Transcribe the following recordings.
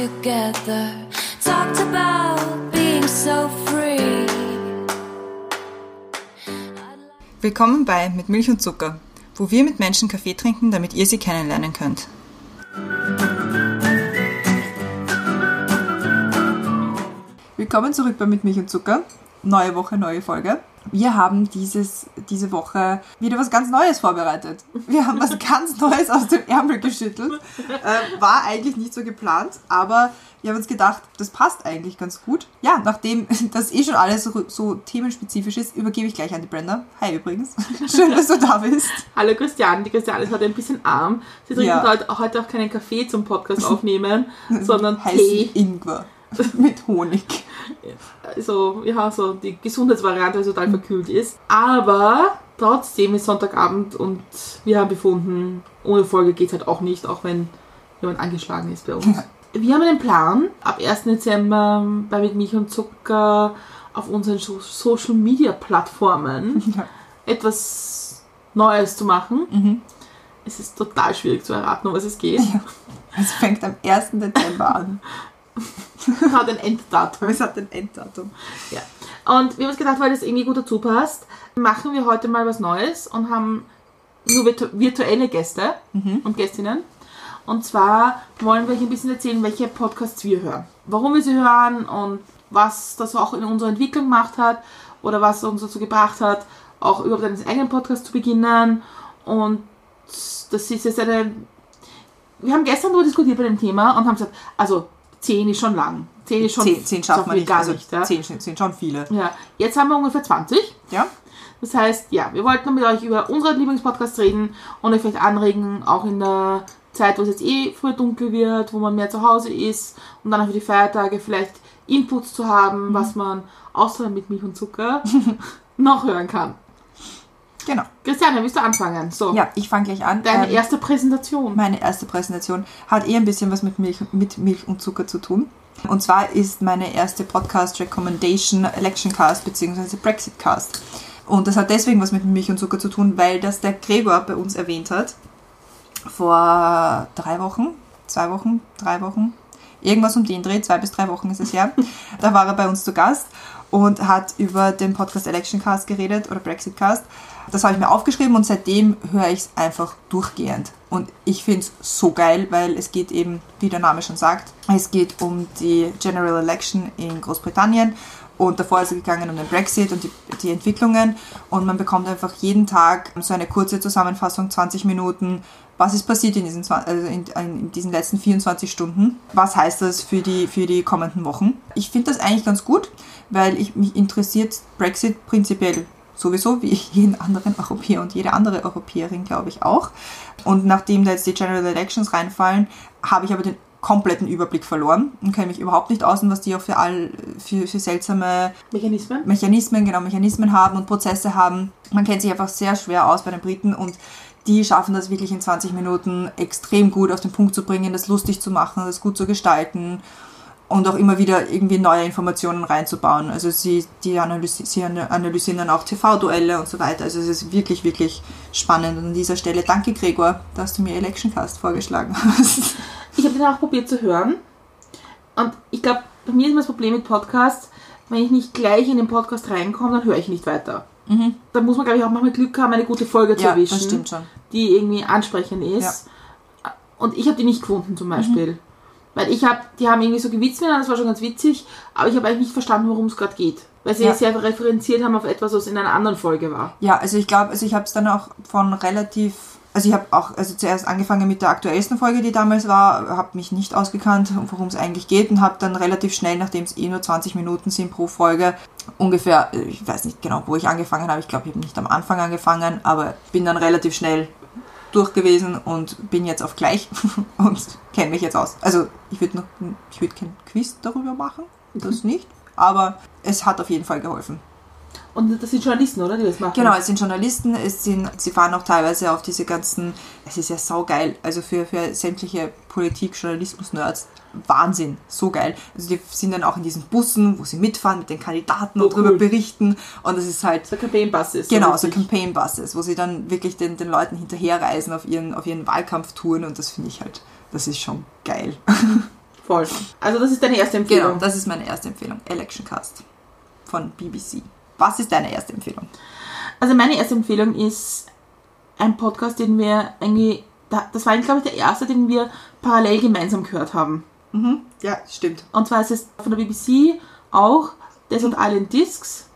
together. Talked about being so free. Willkommen bei Mit Milch und Zucker, wo wir mit Menschen Kaffee trinken, damit ihr sie kennenlernen könnt. Willkommen zurück bei Mit Milch und Zucker. Neue Woche, neue Folge. Wir haben dieses, diese Woche wieder was ganz Neues vorbereitet. Wir haben was ganz Neues aus dem Ärmel geschüttelt. Äh, war eigentlich nicht so geplant, aber wir haben uns gedacht, das passt eigentlich ganz gut. Ja, nachdem das eh schon alles so, so themenspezifisch ist, übergebe ich gleich an die Brenda. Hi übrigens. Schön, dass du da bist. Hallo Christian, die Christian ist heute ein bisschen arm. Sie trinkt Ja. heute, heute auch keinen Kaffee zum Podcast aufnehmen, sondern Heißen Tee. Ingwer mit Honig. Also, ja, so die Gesundheitsvariante, die total verkühlt ist. Aber trotzdem ist Sonntagabend und wir haben befunden, ohne Folge geht halt auch nicht, auch wenn jemand angeschlagen ist bei uns. Wir haben einen Plan, ab 1. Dezember bei Mit Milch und Zucker auf unseren So- Social Media Plattformen Ja. etwas Neues zu machen. Mhm. Es ist total schwierig zu erraten, um was es geht. Es fängt am 1. Dezember an. Hat ein Enddatum. Es hat ein Enddatum. Ja. Und wir haben uns gedacht, weil das irgendwie gut dazu passt, machen wir heute mal was Neues und haben nur virtu virtuelle Gäste und Gästinnen. Und zwar wollen wir euch ein bisschen erzählen, welche Podcasts wir hören. Warum wir sie hören und was das auch in unserer Entwicklung gemacht hat oder was uns dazu gebracht hat, auch überhaupt einen eigenen Podcast zu beginnen. Und das ist jetzt eine. Wir haben gestern darüber diskutiert bei dem Thema und haben gesagt, also 10 ist schon lang. 10 ist schon Zehn, zehn schafft man nicht. gar also nicht. Ja? Zehn sind schon viele. Ja, jetzt haben wir ungefähr 20. Ja? Das heißt, ja, wir wollten mit euch über unsere Lieblingspodcasts reden und euch vielleicht anregen, auch in der Zeit, wo es jetzt eh früher dunkel wird, wo man mehr zu Hause ist und dann auch für die Feiertage vielleicht Inputs zu haben, was man außer mit Milch und Zucker noch hören kann. Genau. Christiane, willst du anfangen? So, Ja, ich fange gleich an. deine Ähm, erste Präsentation. Meine erste Präsentation hat eher ein bisschen was mit Milch, mit Milch und Zucker zu tun. Und zwar ist meine erste Podcast Recommendation Election Cast bzw. Brexit Cast. Und das hat deswegen was mit Milch und Zucker zu tun, weil das der Gregor bei uns erwähnt hat. Vor drei Wochen, zwei Wochen, drei Wochen, irgendwas um den Dreh, zwei bis drei Wochen ist es her. Da war er bei uns zu Gast und hat über den Podcast Election Cast geredet oder Brexit Cast. Das habe ich mir aufgeschrieben und seitdem höre ich es einfach durchgehend. Und ich finde es so geil, weil es geht eben, wie der Name schon sagt, es geht um die General Election in Großbritannien und davor ist es gegangen um den Brexit und die, die Entwicklungen und man bekommt einfach jeden Tag so eine kurze Zusammenfassung, 20 Minuten, was ist passiert in diesen, also in, in diesen letzten 24 Stunden, was heißt das für die, für die kommenden Wochen. Ich finde das eigentlich ganz gut, weil ich, mich interessiert Brexit prinzipiell sowieso, wie jeden anderen Europäer und jede andere Europäerin, glaube ich, auch. Und nachdem da jetzt die General Elections reinfallen, habe ich aber den kompletten Überblick verloren und kenne mich überhaupt nicht aus, was die auch für, all, für, für seltsame Mechanismen? Mechanismen, genau, Mechanismen haben und Prozesse haben. Man kennt sich einfach sehr schwer aus bei den Briten und die schaffen das wirklich in 20 Minuten extrem gut auf den Punkt zu bringen, das lustig zu machen, das gut zu gestalten und auch immer wieder irgendwie neue Informationen reinzubauen. Also sie, die analysi sie analysieren dann auch TV-Duelle und so weiter. Also es ist wirklich, wirklich spannend. Und an dieser Stelle danke Gregor, dass du mir Election Cast vorgeschlagen hast. Ich habe den auch probiert zu hören. Und ich glaube, bei mir ist immer das Problem mit Podcasts, wenn ich nicht gleich in den Podcast reinkomme, dann höre ich nicht weiter. Da muss man, glaube ich, auch manchmal Glück haben, eine gute Folge zu Ja, erwischen, das stimmt schon. die irgendwie ansprechend ist. Und ich habe die nicht gefunden zum Beispiel. Weil ich habe, die haben irgendwie so gewitzt miteinander, das war schon ganz witzig, aber ich habe eigentlich nicht verstanden, worum es gerade geht. Weil sie Ja. sehr referenziert haben auf etwas, was in einer anderen Folge war. Ja, also ich glaube, also ich habe es dann auch von relativ, also ich habe auch, also zuerst angefangen mit der aktuellsten Folge, die damals war, habe mich nicht ausgekannt, worum es eigentlich geht und habe dann relativ schnell, nachdem es eh nur 20 Minuten sind pro Folge, ungefähr, äh, ich weiß nicht genau, wo ich angefangen habe, ich glaube, ich habe nicht am Anfang angefangen, aber bin dann relativ schnell durch gewesen und bin jetzt auf gleich und kenne mich jetzt aus. Also ich würde noch, ich würde kein Quiz darüber machen, das nicht, aber es hat auf jeden Fall geholfen. Und das sind Journalisten, oder? Die das machen. Genau, es sind Journalisten, es sind, sie fahren auch teilweise auf diese ganzen, es ist ja saugeil, also für, für sämtliche Politik, Journalismus-Nerds, Wahnsinn, so geil. Also die sind dann auch in diesen Bussen, wo sie mitfahren mit den Kandidaten Oh, und drüber cool. berichten und das ist halt So Campaign-Bus ist. Genau, so richtig. Campaign Buses, wo sie dann wirklich den, den Leuten hinterherreisen auf ihren, auf ihren Wahlkampftouren und das finde ich halt, das ist schon geil. Voll. Also das ist deine erste Genau, Empfehlung. das ist meine erste Empfehlung. Election Cast von BBC. Was ist deine erste Empfehlung? Also meine erste Empfehlung ist ein Podcast, den wir irgendwie, da- das war, glaube ich, der erste, den wir parallel gemeinsam gehört haben. Mhm. Ja, stimmt. Und zwar ist es von der BBC auch Desert Island Discs.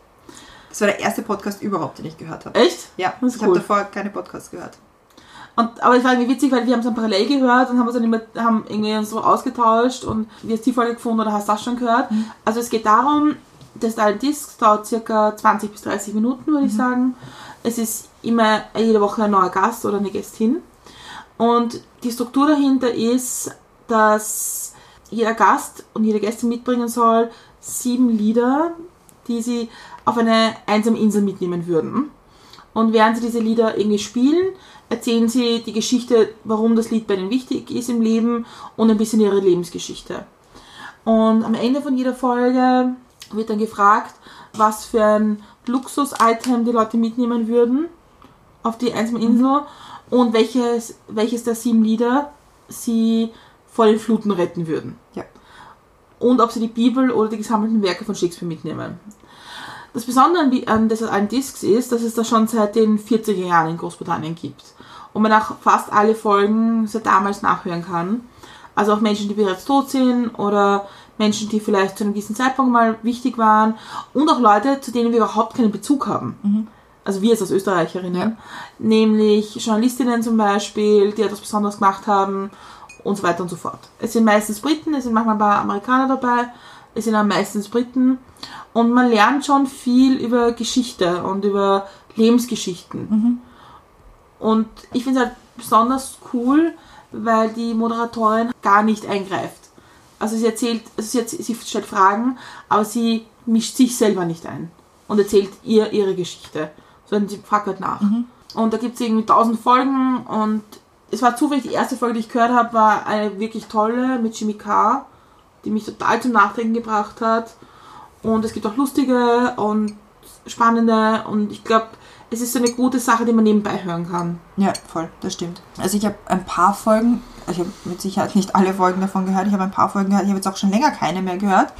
Das war der erste Podcast überhaupt, den ich gehört habe. Echt? Ja, ich habe cool. davor keine Podcasts gehört. Und, aber es war irgendwie witzig, weil wir haben es dann parallel gehört und haben uns dann immer haben irgendwie uns so ausgetauscht und wie hast die Folge gefunden oder hast du das schon gehört? Also es geht darum, das Island Discs dauert circa 20 bis 30 Minuten, würde ich sagen. Es ist immer jede Woche ein neuer Gast oder eine Gästin. Und die Struktur dahinter ist, dass jeder Gast und jede Gästin mitbringen soll sieben Lieder, die sie auf eine einsame Insel mitnehmen würden. Und während sie diese Lieder irgendwie spielen, erzählen sie die Geschichte, warum das Lied bei ihnen wichtig ist im Leben und ein bisschen ihre Lebensgeschichte. Und am Ende von jeder Folge wird dann gefragt, was für ein Luxus-Item die Leute mitnehmen würden auf die einsame Insel und welches, welches der sieben Lieder sie vor den Fluten retten würden. Ja. Und ob sie die Bibel oder die gesammelten Werke von Shakespeare mitnehmen. Das Besondere an Desert Island Discs ist, dass es das schon seit den 40er Jahren in Großbritannien gibt. Und man auch fast alle Folgen seit damals nachhören kann. Also auch Menschen, die bereits tot sind oder Menschen, die vielleicht zu einem gewissen Zeitpunkt mal wichtig waren und auch Leute, zu denen wir überhaupt keinen Bezug haben. Also wir jetzt als Österreicherinnen. Ja. Nämlich Journalistinnen zum Beispiel, die etwas Besonderes gemacht haben und so weiter und so fort. Es sind meistens Briten, es sind manchmal ein paar Amerikaner dabei, es sind auch meistens Briten und man lernt schon viel über Geschichte und über Lebensgeschichten. Und ich finde es halt besonders cool, weil die Moderatorin gar nicht eingreift. Also sie erzählt, also sie, erzählt, sie stellt Fragen, aber sie mischt sich selber nicht ein und erzählt ihr ihre Geschichte, sondern sie fragt halt nach. Und da gibt es irgendwie tausend Folgen und es war zufällig die erste Folge, die ich gehört habe, war eine wirklich tolle mit Jimmy Carr, die mich total zum Nachdenken gebracht hat. Und es gibt auch lustige und spannende und ich glaube, es ist so eine gute Sache, die man nebenbei hören kann. Ja, voll, das stimmt. Also ich habe ein paar Folgen, ich habe mit Sicherheit nicht alle Folgen davon gehört, ich habe ein paar Folgen gehört, ich habe jetzt auch schon länger keine mehr gehört,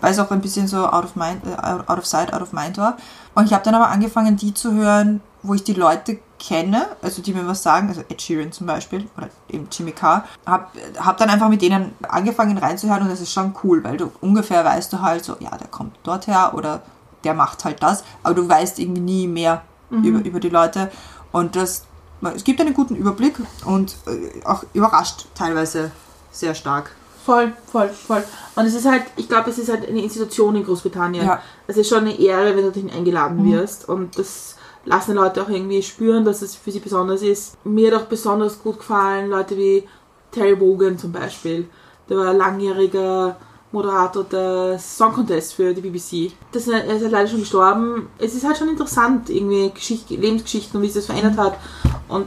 weil es auch ein bisschen so out of mind, äh, out of sight, out of mind war. Und ich habe dann aber angefangen, die zu hören, wo ich die Leute kenne, also die mir was sagen, also Ed Sheeran zum Beispiel oder eben Jimmy Carr, habe hab dann einfach mit denen angefangen reinzuhören und das ist schon cool, weil du ungefähr weißt du halt so, ja, der kommt dort her oder der macht halt das, aber du weißt irgendwie nie mehr über, über die Leute. Und das, es gibt einen guten Überblick und äh, auch überrascht teilweise sehr stark. Voll, voll, voll. Und es ist halt, ich glaube, es ist halt eine Institution in Großbritannien. Ja. Es ist schon eine Ehre, wenn du dorthin eingeladen wirst. Und das lassen die Leute auch irgendwie spüren, dass es für sie besonders ist. Mir hat auch besonders gut gefallen, Leute wie Terry Wogan zum Beispiel. Der war langjähriger Moderator des Song Contest für die BBC. Das, ist- er ist halt leider schon gestorben. Es ist halt schon interessant, irgendwie Geschicht, Lebensgeschichten und wie sich das verändert hat. Und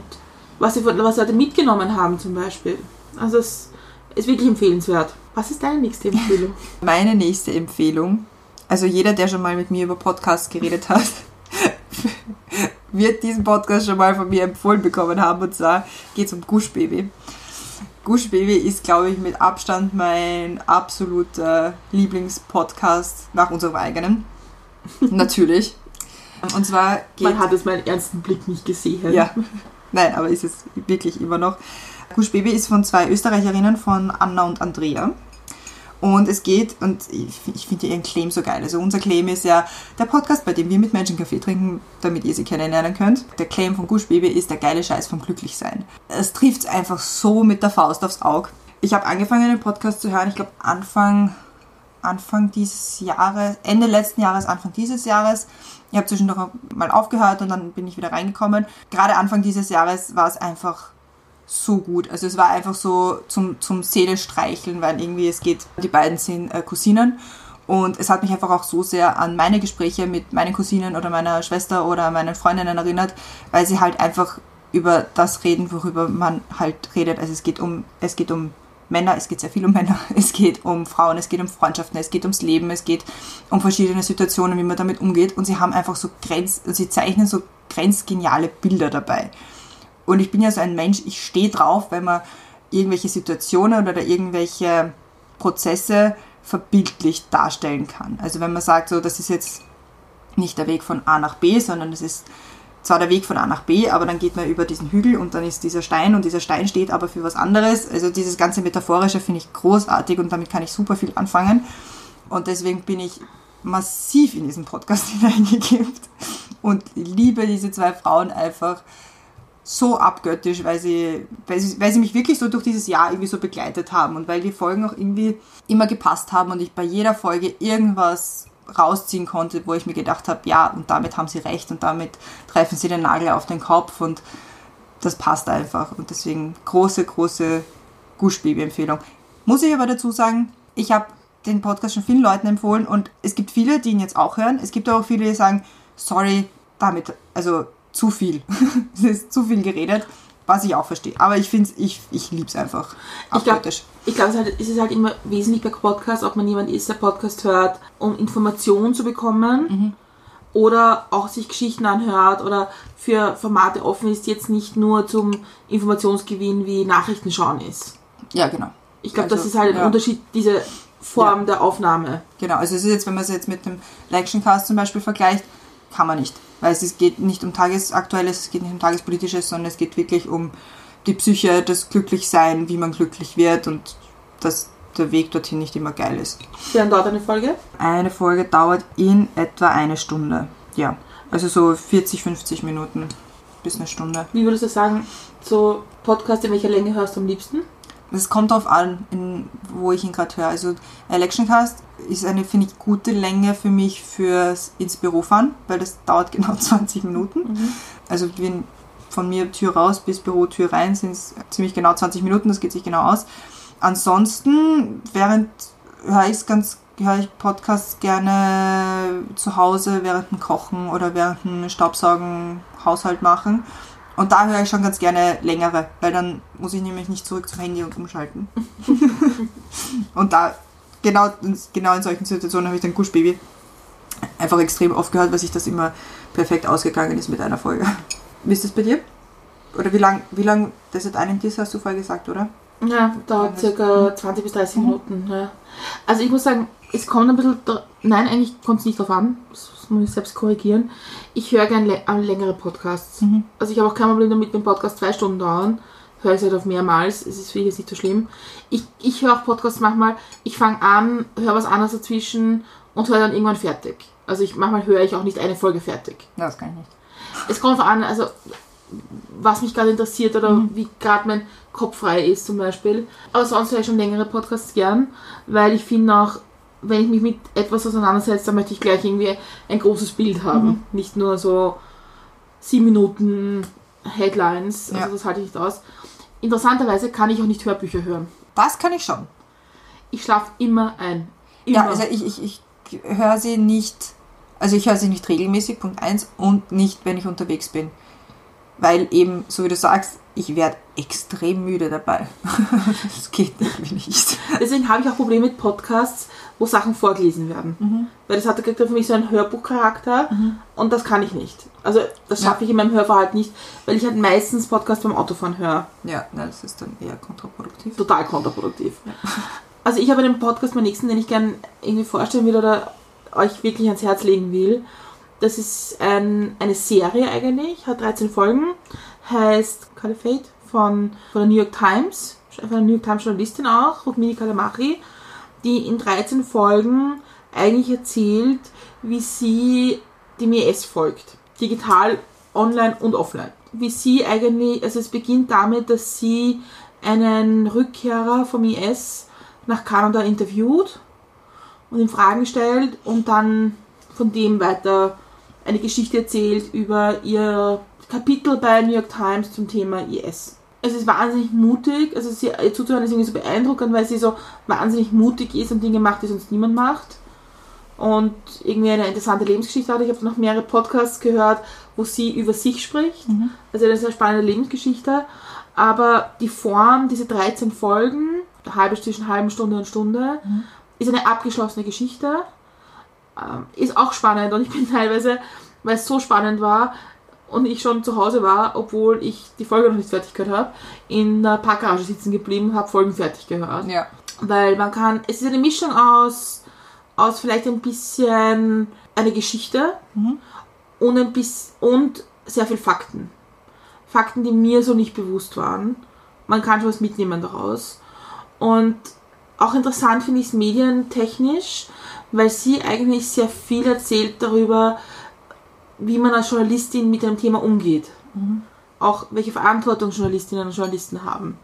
was sie was Leute mitgenommen haben zum Beispiel. Also es ist wirklich empfehlenswert. Was ist deine nächste Empfehlung? Meine nächste Empfehlung, also jeder, der schon mal mit mir über Podcasts geredet hat, wird diesen Podcast schon mal von mir empfohlen bekommen haben. Und zwar geht es um Gushbaby. Gushbaby ist, glaube ich, mit Abstand mein absoluter Lieblingspodcast nach unserem eigenen. Natürlich. Und zwar geht Man hat es meinen ernsten Blick nicht gesehen. ja, nein, aber ist es wirklich immer noch. Gush Baby ist von zwei Österreicherinnen, von Anna und Andrea. Und es geht, und ich, ich finde ihren Claim so geil. Also unser Claim ist ja der Podcast, bei dem wir mit Menschen Kaffee trinken, damit ihr sie kennenlernen könnt. Der Claim von Gush Baby ist der geile Scheiß vom Glücklichsein. Es trifft einfach so mit der Faust aufs Auge. Ich habe angefangen, den Podcast zu hören, ich glaube Anfang, Anfang dieses Jahres, Ende letzten Jahres, Anfang dieses Jahres. Ich habe zwischendurch mal aufgehört und dann bin ich wieder reingekommen. Gerade Anfang dieses Jahres war es einfach so gut. Also es war einfach so zum, zum Seele streicheln, weil irgendwie es geht, die beiden sind äh, Cousinen und es hat mich einfach auch so sehr an meine Gespräche mit meinen Cousinen oder meiner Schwester oder meinen Freundinnen erinnert, weil sie halt einfach über das reden, worüber man halt redet. Also es geht um, es geht um Männer, es geht sehr viel um Männer, es geht um Frauen, es geht um Freundschaften, es geht ums Leben, es geht um verschiedene Situationen, wie man damit umgeht und sie haben einfach so grenz, sie zeichnen so grenzgeniale Bilder dabei. Und ich bin ja so ein Mensch, ich stehe drauf, wenn man irgendwelche Situationen oder irgendwelche Prozesse verbildlich darstellen kann. Also wenn man sagt, so, das ist jetzt nicht der Weg von A nach B, sondern es ist zwar der Weg von A nach B, aber dann geht man über diesen Hügel und dann ist dieser Stein und dieser Stein steht aber für was anderes. Also dieses ganze Metaphorische finde ich großartig und damit kann ich super viel anfangen. Und deswegen bin ich massiv in diesen Podcast hineingekippt und liebe diese zwei Frauen einfach so abgöttisch, weil sie, weil, sie, weil sie mich wirklich so durch dieses Jahr irgendwie so begleitet haben und weil die Folgen auch irgendwie immer gepasst haben und ich bei jeder Folge irgendwas rausziehen konnte, wo ich mir gedacht habe, ja, und damit haben sie recht und damit treffen sie den Nagel auf den Kopf und das passt einfach. Und deswegen große, große Gush-Baby-Empfehlung. Muss ich aber dazu sagen, ich habe den Podcast schon vielen Leuten empfohlen und es gibt viele, die ihn jetzt auch hören. Es gibt auch viele, die sagen, sorry, damit, also zu viel. es ist zu viel geredet, was ich auch verstehe. Aber ich finde ich, ich liebe es einfach. Ich glaube, glaub, es, halt, es ist halt immer wesentlich bei Podcasts, ob man jemand ist, der Podcast hört, um Informationen zu bekommen oder auch sich Geschichten anhört oder für Formate offen ist, jetzt nicht nur zum Informationsgewinn wie Nachrichten schauen ist. Ja, genau. Ich glaube, Also, das ist halt ein ja. Unterschied, diese Form der Aufnahme. Genau, also es ist jetzt, wenn man es jetzt mit dem Lectioncast zum Beispiel vergleicht, kann man nicht. Weil es geht nicht um Tagesaktuelles, es geht nicht um Tagespolitisches, sondern es geht wirklich um die Psyche, das Glücklichsein, wie man glücklich wird und dass der Weg dorthin nicht immer geil ist. Wie lange dauert eine Folge? Eine Folge dauert in etwa eine Stunde. Ja, also so 40, 50 Minuten bis eine Stunde. Wie würdest du sagen, so Podcast, in welcher Länge hörst du am liebsten? Es kommt darauf an, in, wo ich ihn gerade höre. Also Electioncast ist eine, finde ich, gute Länge für mich fürs ins Büro fahren, weil das dauert genau 20 Minuten. Also wenn von mir Tür raus bis Büro Tür rein sind es ziemlich genau 20 Minuten, das geht sich genau aus. Ansonsten, während höre ich ganz höre ich Podcasts gerne zu Hause während dem Kochen oder während dem Staubsaugen Haushalt machen. Und da höre ich schon ganz gerne längere, weil dann muss ich nämlich nicht zurück zum Handy und umschalten. und da, genau, genau in solchen Situationen habe ich dann Gush Baby einfach extrem oft gehört, weil sich das immer perfekt ausgegangen ist mit einer Folge. Wie ist das bei dir? Oder wie lang, wie lang das hat einen Diss, hast du vorher gesagt, oder? Ja, dauert circa 20 bis 30 Minuten. Ja. Also ich muss sagen, es kommt ein bisschen, nein, eigentlich kommt es nicht drauf an, das muss ich selbst korrigieren. Ich höre gerne lä- längere Podcasts. Also ich habe auch kein Problem damit, wenn Podcasts zwei Stunden dauern. Höre ich es halt auf mehrmals, es ist für mich jetzt nicht so schlimm. Ich, ich höre auch Podcasts manchmal, ich fange an, höre was anderes dazwischen und höre dann irgendwann fertig. Also ich, manchmal höre ich auch nicht eine Folge fertig. Ja, das kann ich nicht. Es kommt darauf an, also was mich gerade interessiert oder wie gerade mein Kopf frei ist zum Beispiel. Aber sonst höre ich schon längere Podcasts gern, weil ich finde auch, wenn ich mich mit etwas auseinandersetze, dann möchte ich gleich irgendwie ein großes Bild haben. Nicht nur so sieben Minuten Headlines, also Ja. das halte ich nicht aus. Interessanterweise kann ich auch nicht Hörbücher hören. Das kann ich schon. Ich schlafe immer ein. Immer. Ja, also ich, ich, ich höre sie nicht, also ich höre sie nicht regelmäßig, Punkt 1, und nicht, wenn ich unterwegs bin. Weil eben, so wie du sagst, ich werde extrem müde dabei. das geht irgendwie nicht. Deswegen habe ich auch Probleme mit Podcasts, wo Sachen vorgelesen werden. Mhm. Weil das hat kriegt für mich so einen Hörbuchcharakter und das kann ich nicht. Also das Ja. schaffe ich in meinem Hörverhalten nicht, weil ich halt meistens Podcasts beim Autofahren höre. Ja, na, das ist dann eher kontraproduktiv. Total kontraproduktiv. Also ich habe einen Podcast, meinen nächsten, den ich gerne irgendwie vorstellen will oder euch wirklich ans Herz legen will. Das ist ein, eine Serie eigentlich, hat 13 Folgen, heißt Caliphate von, von der New York Times, von der New York Times Journalistin auch, Rukmini Kalamachi, die in 13 Folgen eigentlich erzählt, wie sie dem IS folgt. Digital, online und offline. Wie sie eigentlich, also es beginnt damit, dass sie einen Rückkehrer vom IS nach Kanada interviewt und ihm Fragen stellt und dann von dem weiter eine Geschichte erzählt über ihr Kapitel bei New York Times zum Thema IS. Es ist wahnsinnig mutig, also sie ihr zuzuhören ist irgendwie so beeindruckend, weil sie so wahnsinnig mutig ist und Dinge macht, die sonst niemand macht. Und irgendwie eine interessante Lebensgeschichte hat. Ich habe noch mehrere Podcasts gehört, wo sie über sich spricht. Also eine sehr spannende Lebensgeschichte. Aber die Form, diese 13 Folgen, halbe zwischen halben Stunde und Stunde, ist eine abgeschlossene Geschichte. Ähm, ist auch spannend und ich bin teilweise, weil es so spannend war und ich schon zu Hause war, obwohl ich die Folge noch nicht fertig gehört habe, in der Parkgarage sitzen geblieben und habe Folgen fertig gehört. Ja. Weil man kann, es ist eine Mischung aus, aus vielleicht ein bisschen eine Geschichte und, ein bisschen, und sehr viel Fakten. Fakten, die mir so nicht bewusst waren. Man kann schon was mitnehmen daraus. Und auch interessant finde ich es medientechnisch, weil sie eigentlich sehr viel erzählt darüber, wie man als Journalistin mit einem Thema umgeht. Auch welche Verantwortung Journalistinnen und Journalisten haben.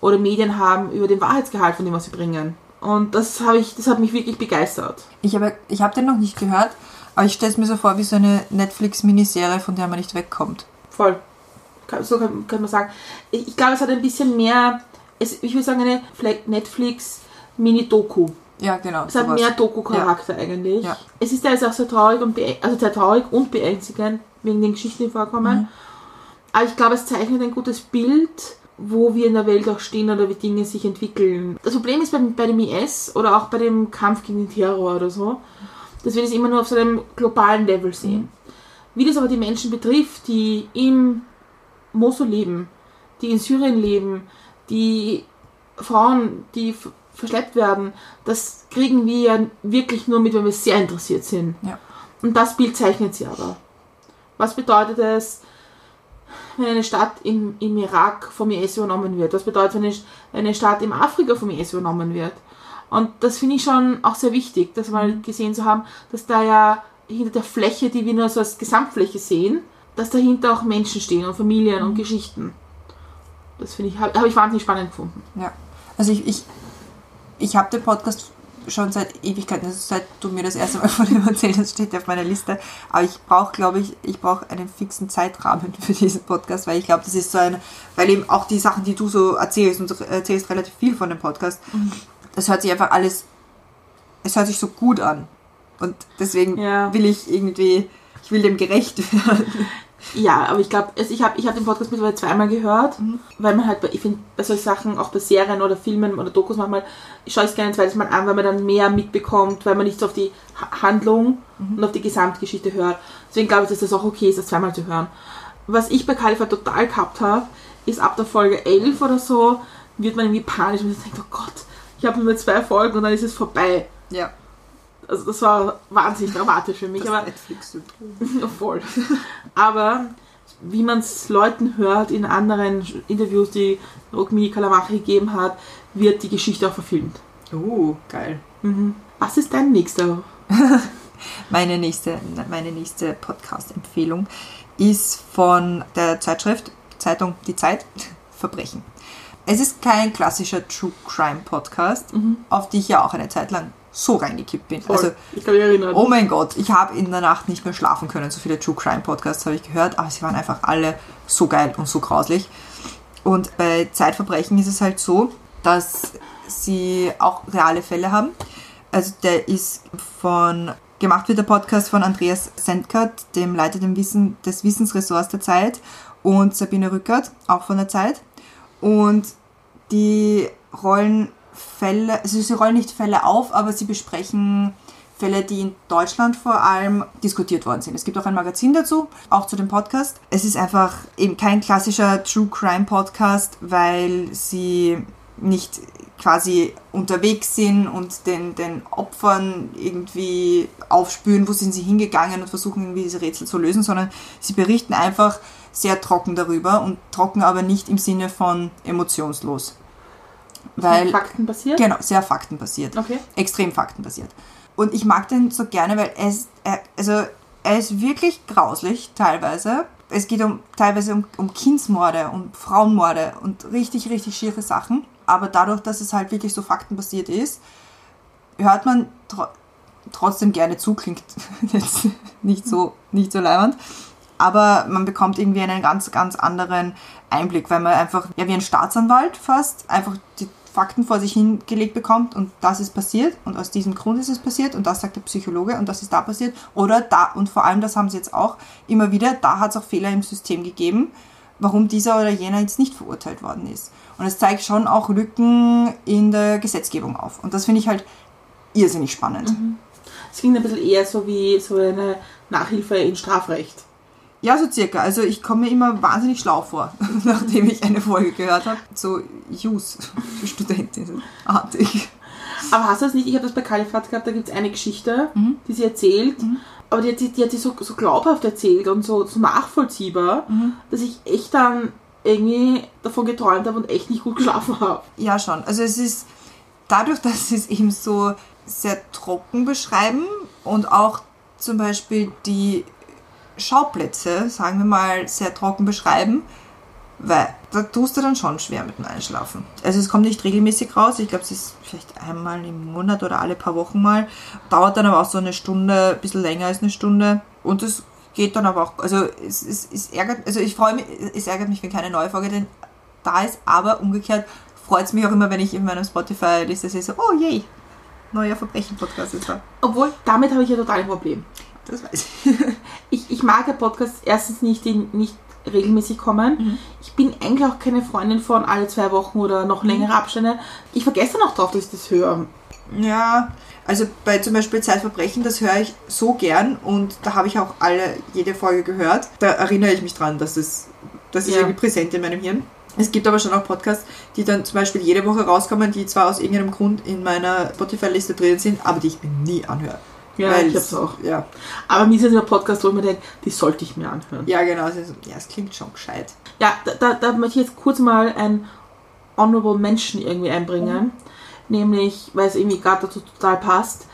Oder Medien haben über den Wahrheitsgehalt von dem, was sie bringen. Und das, habe ich, das hat mich wirklich begeistert. Ich habe ich hab den noch nicht gehört, aber ich stelle es mir so vor wie so eine Netflix-Miniserie, von der man nicht wegkommt. Voll. So kann, kann man sagen. Ich, ich glaube, es hat ein bisschen mehr, es, ich würde sagen, eine Netflix-Mini-Doku. Ja, genau. Es hat sowas. mehr Doku-Charakter eigentlich. Ja. Es ist teilweise auch sehr traurig und also sehr traurig und beängstigend wegen den Geschichten, die vorkommen. Mhm. Aber ich glaube, es zeichnet ein gutes Bild, wo wir in der Welt auch stehen oder wie Dinge sich entwickeln. Das Problem ist beim, bei dem IS oder auch bei dem Kampf gegen den Terror oder so, dass wir das immer nur auf so einem globalen Level sehen. Wie das aber die Menschen betrifft, die im Mosul leben, die in Syrien leben, die Frauen, die verschleppt werden, das kriegen wir ja wirklich nur mit, wenn wir sehr interessiert sind. Ja. Und das Bild zeichnet sie aber. Was bedeutet es, wenn eine Stadt im, im Irak vom IS übernommen wird? Was bedeutet, wenn eine, wenn eine Stadt im Afrika vom IS übernommen wird? Und das finde ich schon auch sehr wichtig, das mal gesehen zu haben, dass da ja hinter der Fläche, die wir nur so als Gesamtfläche sehen, dass dahinter auch Menschen stehen und Familien und Geschichten. Das finde ich, habe hab ich wahnsinnig spannend gefunden. Ja. Also ich, ich, ich habe den Podcast schon seit Ewigkeiten, also seit du mir das erste Mal von ihm erzählt hast, steht er auf meiner Liste. Aber ich brauche, glaube ich, ich brauche einen fixen Zeitrahmen für diesen Podcast, weil ich glaube, das ist so ein, weil eben auch die Sachen, die du so erzählst und du erzählst relativ viel von dem Podcast, das hört sich einfach alles, es hört sich so gut an. Und deswegen Ja. will ich irgendwie, ich will dem gerecht werden. Ja, aber ich glaube, ich habe ich hab den Podcast mittlerweile zweimal gehört, weil man halt, bei- ich finde, bei solchen Sachen, auch bei Serien oder Filmen oder Dokus manchmal, ich schaue es gerne ein zweites Mal an, weil man dann mehr mitbekommt, weil man nicht so auf die Ha- Handlung und auf die Gesamtgeschichte hört. Deswegen glaube ich, dass das auch okay ist, das zweimal zu hören. Was ich bei Khalifa total gehabt habe, ist ab der Folge 11 oder so, wird man irgendwie panisch und man denkt, oh Gott, ich habe nur zwei Folgen und dann ist es vorbei. Ja. Also das war wahnsinnig dramatisch für mich. Das aber Netflix-Syndrom. voll. Aber wie man es Leuten hört in anderen Interviews, die Rukmini Kalamachi gegeben hat, wird die Geschichte auch verfilmt. Oh, geil. Was ist dein nächster? Meine nächste, meine nächste Podcast-Empfehlung ist von der Zeitschrift, Zeitung Die Zeit, Verbrechen. Es ist kein klassischer True Crime Podcast, auf die ich ja auch eine Zeit lang so reingekippt bin. Also, ich kann mich erinnern. oh mein Gott, ich habe in der Nacht nicht mehr schlafen können. So viele True Crime Podcasts habe ich gehört, aber sie waren einfach alle so geil und so grauslich. Und bei Zeitverbrechen ist es halt so, dass sie auch reale Fälle haben. Also der ist von, gemacht wird der Podcast von Andreas Sendkert, dem Leiter dem Wissen, des Wissensressorts der Zeit und Sabine Rückert, auch von der Zeit. Und die rollen Fälle, also sie rollen nicht Fälle auf, aber sie besprechen Fälle, die in Deutschland vor allem diskutiert worden sind. Es gibt auch ein Magazin dazu, auch zu dem Podcast. Es ist einfach eben kein klassischer True Crime Podcast, weil sie nicht quasi unterwegs sind und den, den Opfern irgendwie aufspüren, wo sind sie hingegangen und versuchen irgendwie diese Rätsel zu lösen, sondern sie berichten einfach sehr trocken darüber und trocken aber nicht im Sinne von emotionslos. Weil, Fakten basiert? genau, sehr faktenbasiert Okay. extrem faktenbasiert. Und ich mag den so gerne, weil er ist, er, also er ist wirklich grauslich teilweise. Es geht um teilweise um, um Kindsmorde und Frauenmorde und richtig, richtig schiere Sachen. Aber dadurch, dass es halt wirklich so faktenbasiert ist, hört man tro trotzdem gerne zu, klingt jetzt nicht so, nicht so leibend. Aber man bekommt irgendwie einen ganz, ganz anderen Einblick, weil man einfach, ja, wie ein Staatsanwalt fast, einfach die Fakten vor sich hingelegt bekommt und das ist passiert und aus diesem Grund ist es passiert und das sagt der Psychologe und das ist da passiert. Oder da, und vor allem, das haben sie jetzt auch immer wieder, da hat es auch Fehler im System gegeben, warum dieser oder jener jetzt nicht verurteilt worden ist. Und es zeigt schon auch Lücken in der Gesetzgebung auf. Und das finde ich halt irrsinnig spannend. Es klingt ein bisschen eher so wie so eine Nachhilfe in Strafrecht. Ja, so circa. Also ich komme mir immer wahnsinnig schlau vor, nachdem ich eine Folge gehört habe. So Use für Studentinnen. Artig. Aber hast du das nicht? Ich habe das bei Kalifat gehabt, da gibt es eine Geschichte, Mhm. die sie erzählt. Aber die hat sie, die hat sie so, so glaubhaft erzählt und so, so nachvollziehbar, Mhm. dass ich echt dann irgendwie davon geträumt habe und echt nicht gut geschlafen habe. Ja, schon. Also es ist dadurch, dass sie es eben so sehr trocken beschreiben und auch zum Beispiel die Schauplätze, sagen wir mal, sehr trocken beschreiben, weil da tust du dann schon schwer mit dem Einschlafen. Also es kommt nicht regelmäßig raus. Ich glaube, es ist vielleicht einmal im Monat oder alle paar Wochen mal. Dauert dann aber auch so eine Stunde, ein bisschen länger als eine Stunde. Und es geht dann aber auch, also es, es, es ärgert, also ich freue mich, es ärgert mich, wenn keine neue Folge denn da ist, aber umgekehrt freut es mich auch immer, wenn ich in meinem Spotify-Liste sehe, so, oh je, neuer Verbrechen-Podcast ist da. Obwohl, damit habe ich ja total ein Problem. Das weiß ich. Ich, ich mag ja Podcasts erstens nicht, die nicht regelmäßig kommen. Ich bin eigentlich auch keine Freundin von alle zwei Wochen oder noch längere Abstände. Ich vergesse dann auch drauf, dass ich das höre. Ja, also bei zum Beispiel Zeitverbrechen, das höre ich so gern und da habe ich auch alle, jede Folge gehört. Da erinnere ich mich dran, dass es, das ist Ja. irgendwie präsent in meinem Hirn. Es gibt aber schon auch Podcasts, die dann zum Beispiel jede Woche rauskommen, die zwar aus irgendeinem Grund in meiner Spotify-Liste drin sind, aber die ich mir nie anhöre. Ja, Weil ich es- hab's auch. Ja, Aber mir ist es ein Podcast, wo ich mir denke, die sollte ich mir anhören. ja genau. Ist- Ja, es klingt schon gescheit. Ja, da, da, da möchte ich jetzt kurz mal ein Honorable Mention irgendwie einbringen. Nämlich, weil es irgendwie gerade dazu total passt.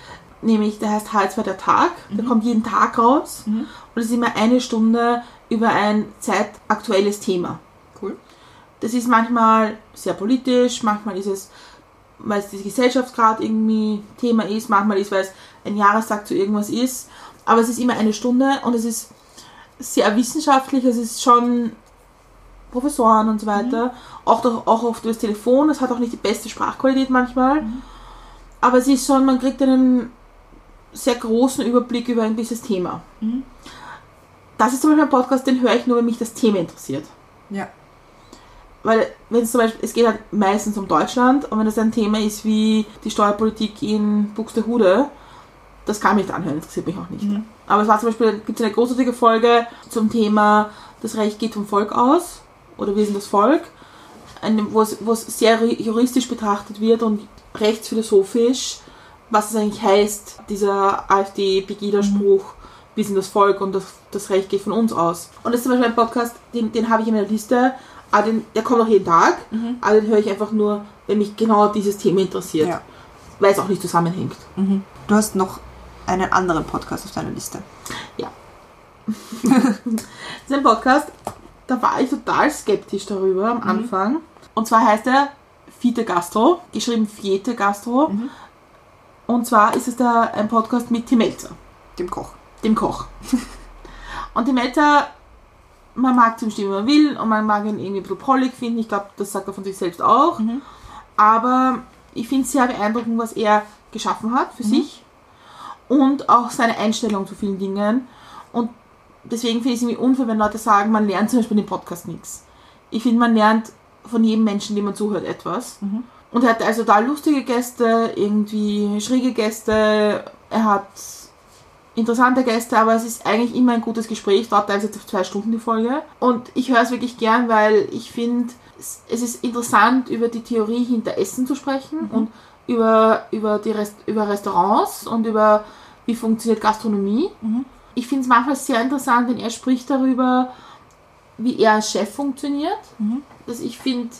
Nämlich, der heißt H2 der Tag. Der kommt jeden Tag raus. Und es ist immer eine Stunde über ein zeitaktuelles Thema. Cool. Das ist manchmal sehr politisch, manchmal ist es, weil es die Gesellschaft gerade irgendwie Thema ist, manchmal ist, weil es ein Jahrestag zu irgendwas ist. Aber es ist immer eine Stunde und es ist sehr wissenschaftlich, es ist schon Professoren und so weiter. Auch, doch, auch oft durchs Telefon, es hat auch nicht die beste Sprachqualität manchmal. Aber es ist schon, man kriegt einen sehr großen Überblick über ein gewisses Thema. Das ist zum Beispiel ein Podcast, den höre ich nur, wenn mich das Thema interessiert. Ja. Weil, wenn es zum Beispiel, es geht halt meistens um Deutschland und wenn das ein Thema ist wie die Steuerpolitik in Buxtehude, das kann ich nicht anhören, interessiert mich auch nicht. Aber es war zum Beispiel, gibt es eine großartige Folge zum Thema, das Recht geht vom Volk aus oder wir sind das Volk, wo, es, wo es sehr ri- juristisch betrachtet wird und rechtsphilosophisch, was es eigentlich heißt, dieser AfD-Pegida-Spruch, wir sind das Volk und das, das Recht geht von uns aus. Und das ist zum Beispiel ein Podcast, den, den habe ich in meiner Liste, den, der kommt auch jeden Tag, aber den höre ich einfach nur, wenn mich genau dieses Thema interessiert, Ja. weil es auch nicht zusammenhängt. Du hast noch einen anderen Podcast auf deiner Liste. Das ist ein Podcast, da war ich total skeptisch darüber am Anfang. Und zwar heißt er Fiete Gastro, geschrieben Fiete Gastro. Und zwar ist es da ein Podcast mit Tim Melzer, Dem Koch. dem Koch. und Tim Melzer, man mag zum stimmen, wie man will, und man mag ihn irgendwie ein bisschen finden. Ich glaube, das sagt er von sich selbst auch. Aber ich finde es sehr beeindruckend, was er geschaffen hat für sich und auch seine Einstellung zu vielen Dingen. Und deswegen finde ich es irgendwie unfair, wenn Leute sagen, man lernt zum Beispiel in dem Podcast nichts. Ich finde, man lernt von jedem Menschen, dem man zuhört, etwas. Und er hat also da lustige Gäste, irgendwie schräge Gäste, er hat interessante Gäste, aber es ist eigentlich immer ein gutes Gespräch, dauert teilweise jetzt auf zwei Stunden die Folge. Und ich höre es wirklich gern, weil ich finde, es ist interessant, über die Theorie hinter Essen zu sprechen und über, über, die Rest, über Restaurants und über wie funktioniert Gastronomie. Ich finde es manchmal sehr interessant, wenn er spricht darüber, wie er als Chef funktioniert. Dass ich finde,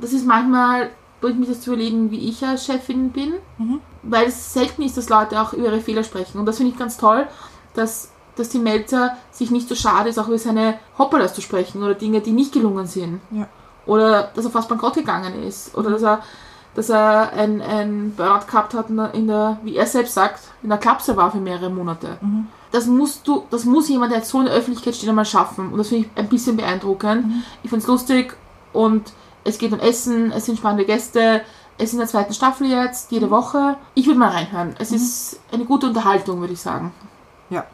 das ist manchmal, bringt mich das zu überlegen, wie ich als Chefin bin, weil es selten ist, dass Leute auch über ihre Fehler sprechen. Und das finde ich ganz toll, dass, dass die Melzer sich nicht so schade ist, auch über seine Hoppalas zu sprechen oder Dinge, die nicht gelungen sind. Ja. Oder dass er fast bankrott gegangen ist. Oder dass er, dass er ein, ein Burnout gehabt hat in der, in der, wie er selbst sagt, in der Klapse war für mehrere Monate. Das musst du, das muss jemand, der jetzt so in der Öffentlichkeit steht, einmal schaffen. Und das finde ich ein bisschen beeindruckend. Ich finde es lustig und es geht um Essen, es sind spannende Gäste. Es ist in der zweiten Staffel jetzt, jede Woche. Ich würde mal reinhören. Es ist eine gute Unterhaltung, würde ich sagen. Ja.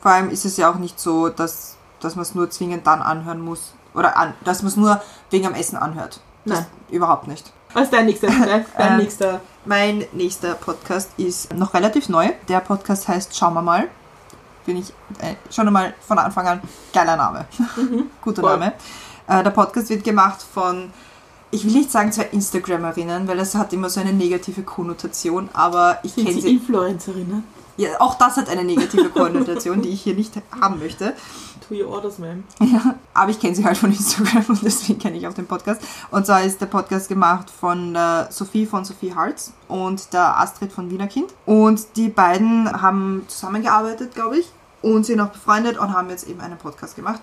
Vor allem ist es ja auch nicht so, dass, dass man es nur zwingend dann anhören muss. Oder an, dass man es nur wegen am Essen anhört. Das Nein. Überhaupt nicht. Was ist dein nächster? Dein, dein Ähm, nächster. Mein nächster Podcast ist noch relativ neu. Der Podcast heißt Schauen wir mal. Bin ich äh, schon einmal von Anfang an geiler Name. Guter Voll. Name. Äh, der Podcast wird gemacht von, ich will nicht sagen zwei Instagramerinnen, weil das hat immer so eine negative Konnotation, aber ich kenne Sie. Influencerinnen? Ja, auch das hat eine negative Konnotation, die ich hier nicht haben möchte. To your orders, ma'am. Aber ich kenne sie halt von Instagram und deswegen kenne ich auch den Podcast. Und zwar ist der Podcast gemacht von der Sophie von Sophie Hartz und der Astrid von Wiener Kind. Und die beiden haben zusammengearbeitet, glaube ich, und sind auch befreundet und haben jetzt eben einen Podcast gemacht.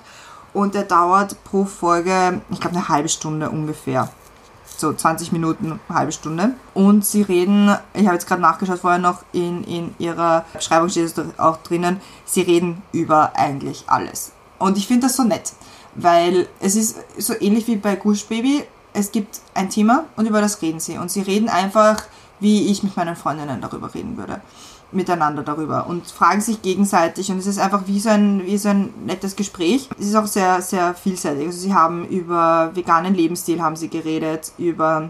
Und der dauert pro Folge, ich glaube, eine halbe Stunde ungefähr. So 20 Minuten, halbe Stunde. Und sie reden, ich habe jetzt gerade nachgeschaut vorher noch, in, in ihrer Beschreibung steht es auch drinnen, sie reden über eigentlich alles. Und ich finde das so nett, weil es ist so ähnlich wie bei Gush Baby. Es gibt ein Thema und über das reden sie. Und sie reden einfach, wie ich mit meinen Freundinnen darüber reden würde. Miteinander darüber und fragen sich gegenseitig. Und es ist einfach wie so ein, wie so ein nettes Gespräch. Es ist auch sehr, sehr vielseitig. Also sie haben über veganen Lebensstil haben sie geredet, über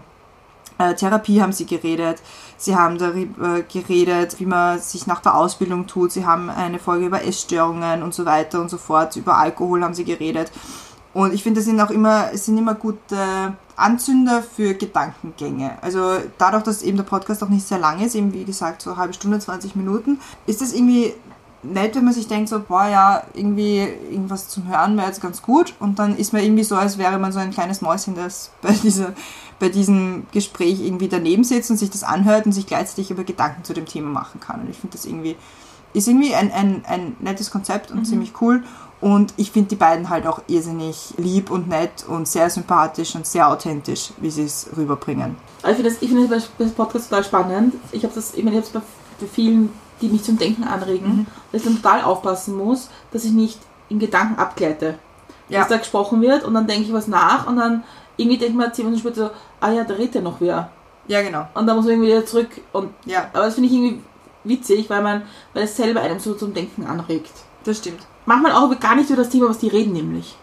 äh, Therapie haben sie geredet, sie haben darüber geredet, wie man sich nach der Ausbildung tut, sie haben eine Folge über Essstörungen und so weiter und so fort, über Alkohol haben sie geredet. Und ich finde, das sind auch immer, es sind immer gute Anzünder für Gedankengänge. Also dadurch, dass eben der Podcast auch nicht sehr lang ist, eben wie gesagt so eine halbe Stunde, 20 Minuten, ist das irgendwie nett, wenn man sich denkt so, boah ja, irgendwie irgendwas zum Hören wäre jetzt ganz gut und dann ist man irgendwie so, als wäre man so ein kleines Mäuschen, das bei, dieser, bei diesem Gespräch irgendwie daneben sitzt und sich das anhört und sich gleichzeitig über Gedanken zu dem Thema machen kann. Und ich finde das irgendwie, ist irgendwie ein, ein, ein nettes Konzept und ziemlich cool. Und ich finde die beiden halt auch irrsinnig lieb und nett und sehr sympathisch und sehr authentisch, wie sie es rüberbringen. Also ich finde das, ich finde das Podcast total spannend. Ich habe das, ich meine, ich habe es bei, vielen, die mich zum Denken anregen, dass ich dann total aufpassen muss, dass ich nicht in Gedanken abgleite. Ja. Dass da gesprochen wird und dann denke ich was nach und dann irgendwie denke ich mir zehn Minuten später so, ah ja, da redet ja noch wer. Ja, genau. Und dann muss man irgendwie wieder zurück und Ja, aber das finde ich irgendwie witzig, weil man, weil es selber einem so zum Denken anregt. Das stimmt. Manchmal auch gar nicht über das Thema, was die reden, nämlich.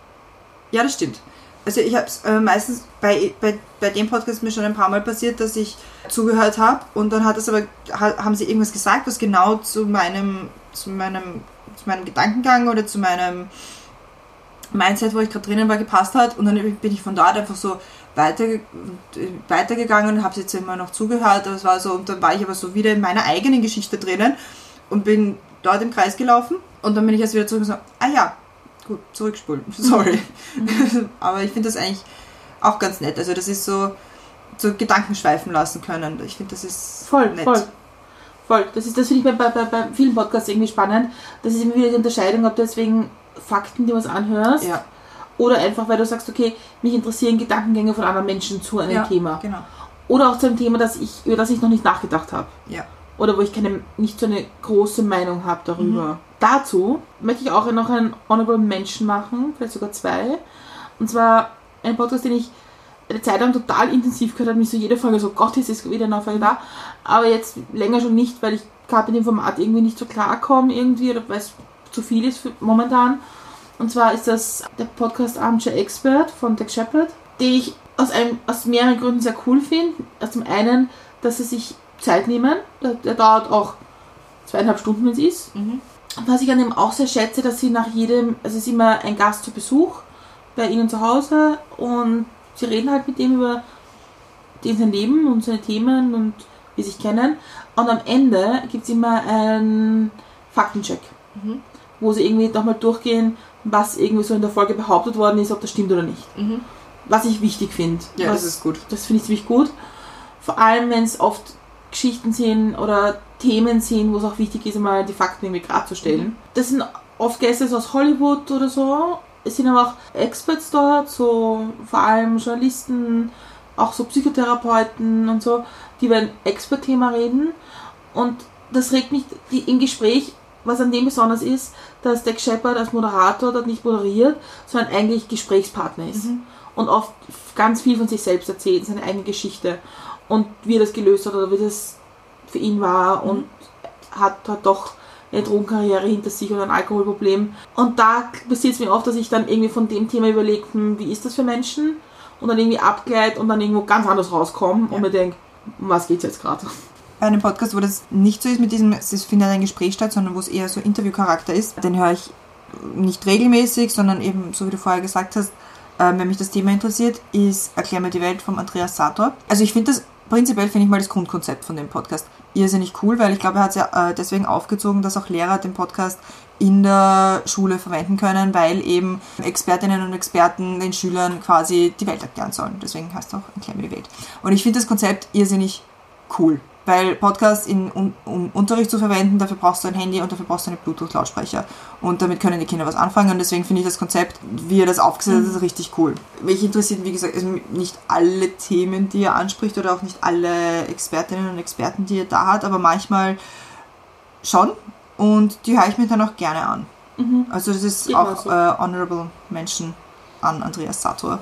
Ja, das stimmt. Also ich habe es äh, meistens bei, bei, bei dem Podcast mir schon ein paar Mal passiert, dass ich zugehört habe und dann hat es aber ha, haben sie irgendwas gesagt, was genau zu meinem zu meinem zu meinem Gedankengang oder zu meinem Mindset, wo ich gerade drinnen war, gepasst hat und dann bin ich von dort einfach so weiter, weitergegangen und habe jetzt immer noch zugehört. Das war so und dann war ich aber so wieder in meiner eigenen Geschichte drinnen und bin dort im Kreis gelaufen und dann bin ich erst wieder zurück und so, ah ja, gut, zurückspulen, sorry. Aber ich finde das eigentlich auch ganz nett. Also das ist so, so Gedanken schweifen lassen können. Ich finde, das ist Voll, nett. voll. Voll. Das, ist, das finde ich bei, bei, bei vielen Podcasts irgendwie spannend. Das ist immer wieder die Unterscheidung, ob du deswegen Fakten, die was anhörst, Ja, oder einfach, weil du sagst, okay, mich interessieren Gedankengänge von anderen Menschen zu einem ja Thema. genau. Oder auch zu einem Thema, das ich, über das ich noch nicht nachgedacht habe. Ja. Oder wo ich keine, nicht so eine große Meinung habe darüber. Mhm. Dazu möchte ich auch noch einen Honorable Mention machen, vielleicht sogar zwei. Und zwar ein Podcast, den ich eine Zeit lang total intensiv gehört habe, mich so jede Folge so, Gott, ist es wieder eine Folge da. Aber jetzt länger schon nicht, weil ich gerade mit dem Format irgendwie nicht so klarkomme irgendwie oder weil es zu viel ist momentan. Und zwar ist das der Podcast Armchair Expert von Dick Shepard, den ich aus, einem, aus mehreren Gründen sehr cool finde. Zum einen, dass sie sich Zeit nehmen. Der, der dauert auch zweieinhalb Stunden, wenn es ist. Mhm. Und was ich an dem auch sehr schätze, dass sie nach jedem, also es ist immer ein Gast zu Besuch bei ihnen zu Hause und sie reden halt mit dem über den sein Leben und seine Themen und wie sie sich kennen. Und am Ende gibt es immer einen Faktencheck, Mhm. wo sie irgendwie nochmal durchgehen, was irgendwie so in der Folge behauptet worden ist, ob das stimmt oder nicht. Mhm. Was ich wichtig finde. Ja, das ist gut. das finde ich ziemlich gut. Vor allem, wenn es oft Geschichten sind oder Themen sind, wo es auch wichtig ist, mal die Fakten irgendwie klarzustellen. Das sind oft Gäste aus Hollywood oder so. Es sind aber auch Experts dort, so vor allem Journalisten, auch so Psychotherapeuten und so, die über ein Expert-Thema reden. Und das regt mich die, im Gespräch, was an dem besonders ist, dass Deck Shepard als Moderator dort nicht moderiert, sondern eigentlich Gesprächspartner ist und oft ganz viel von sich selbst erzählt, seine eigene Geschichte und wie er das gelöst hat oder wie das für ihn war und hat, hat doch eine Drogenkarriere hinter sich oder ein Alkoholproblem. Und da passiert es mir oft, dass ich dann irgendwie von dem Thema überlege, hm, wie ist das für Menschen? Und dann irgendwie abgleite und dann irgendwo ganz anders rauskomme Ja. und mir denke, um was geht's jetzt gerade? bei einem Podcast, wo das nicht so ist mit diesem, es findet ein Gespräch statt, sondern wo es eher so Interviewcharakter ist. Den höre ich nicht regelmäßig, sondern eben, so wie du vorher gesagt hast, äh, wenn mich das Thema interessiert, ist Erklär mir die Welt vom Andreas Sator. Also ich finde das, prinzipiell finde ich mal das Grundkonzept von dem Podcast irrsinnig cool, weil ich glaube, er hat es ja äh, deswegen aufgezogen, dass auch Lehrer den Podcast in der Schule verwenden können, weil eben Expertinnen und Experten den Schülern quasi die Welt erklären sollen. Deswegen heißt es auch Erklär mir die Welt. Und ich finde das Konzept irrsinnig cool. Weil Podcast in, um, um Unterricht zu verwenden, dafür brauchst du ein Handy und dafür brauchst du einen Bluetooth-Lautsprecher. Und damit können die Kinder was anfangen. Und deswegen finde ich das Konzept, wie er das aufgesetzt hat, richtig cool. Mich interessiert, wie gesagt, also nicht alle Themen, die er anspricht oder auch nicht alle Expertinnen und Experten, die er da hat, aber manchmal schon. Und die höre ich mir dann auch gerne an. Also das ist Geht auch so. äh, Honorable Mention an Andreas Sator.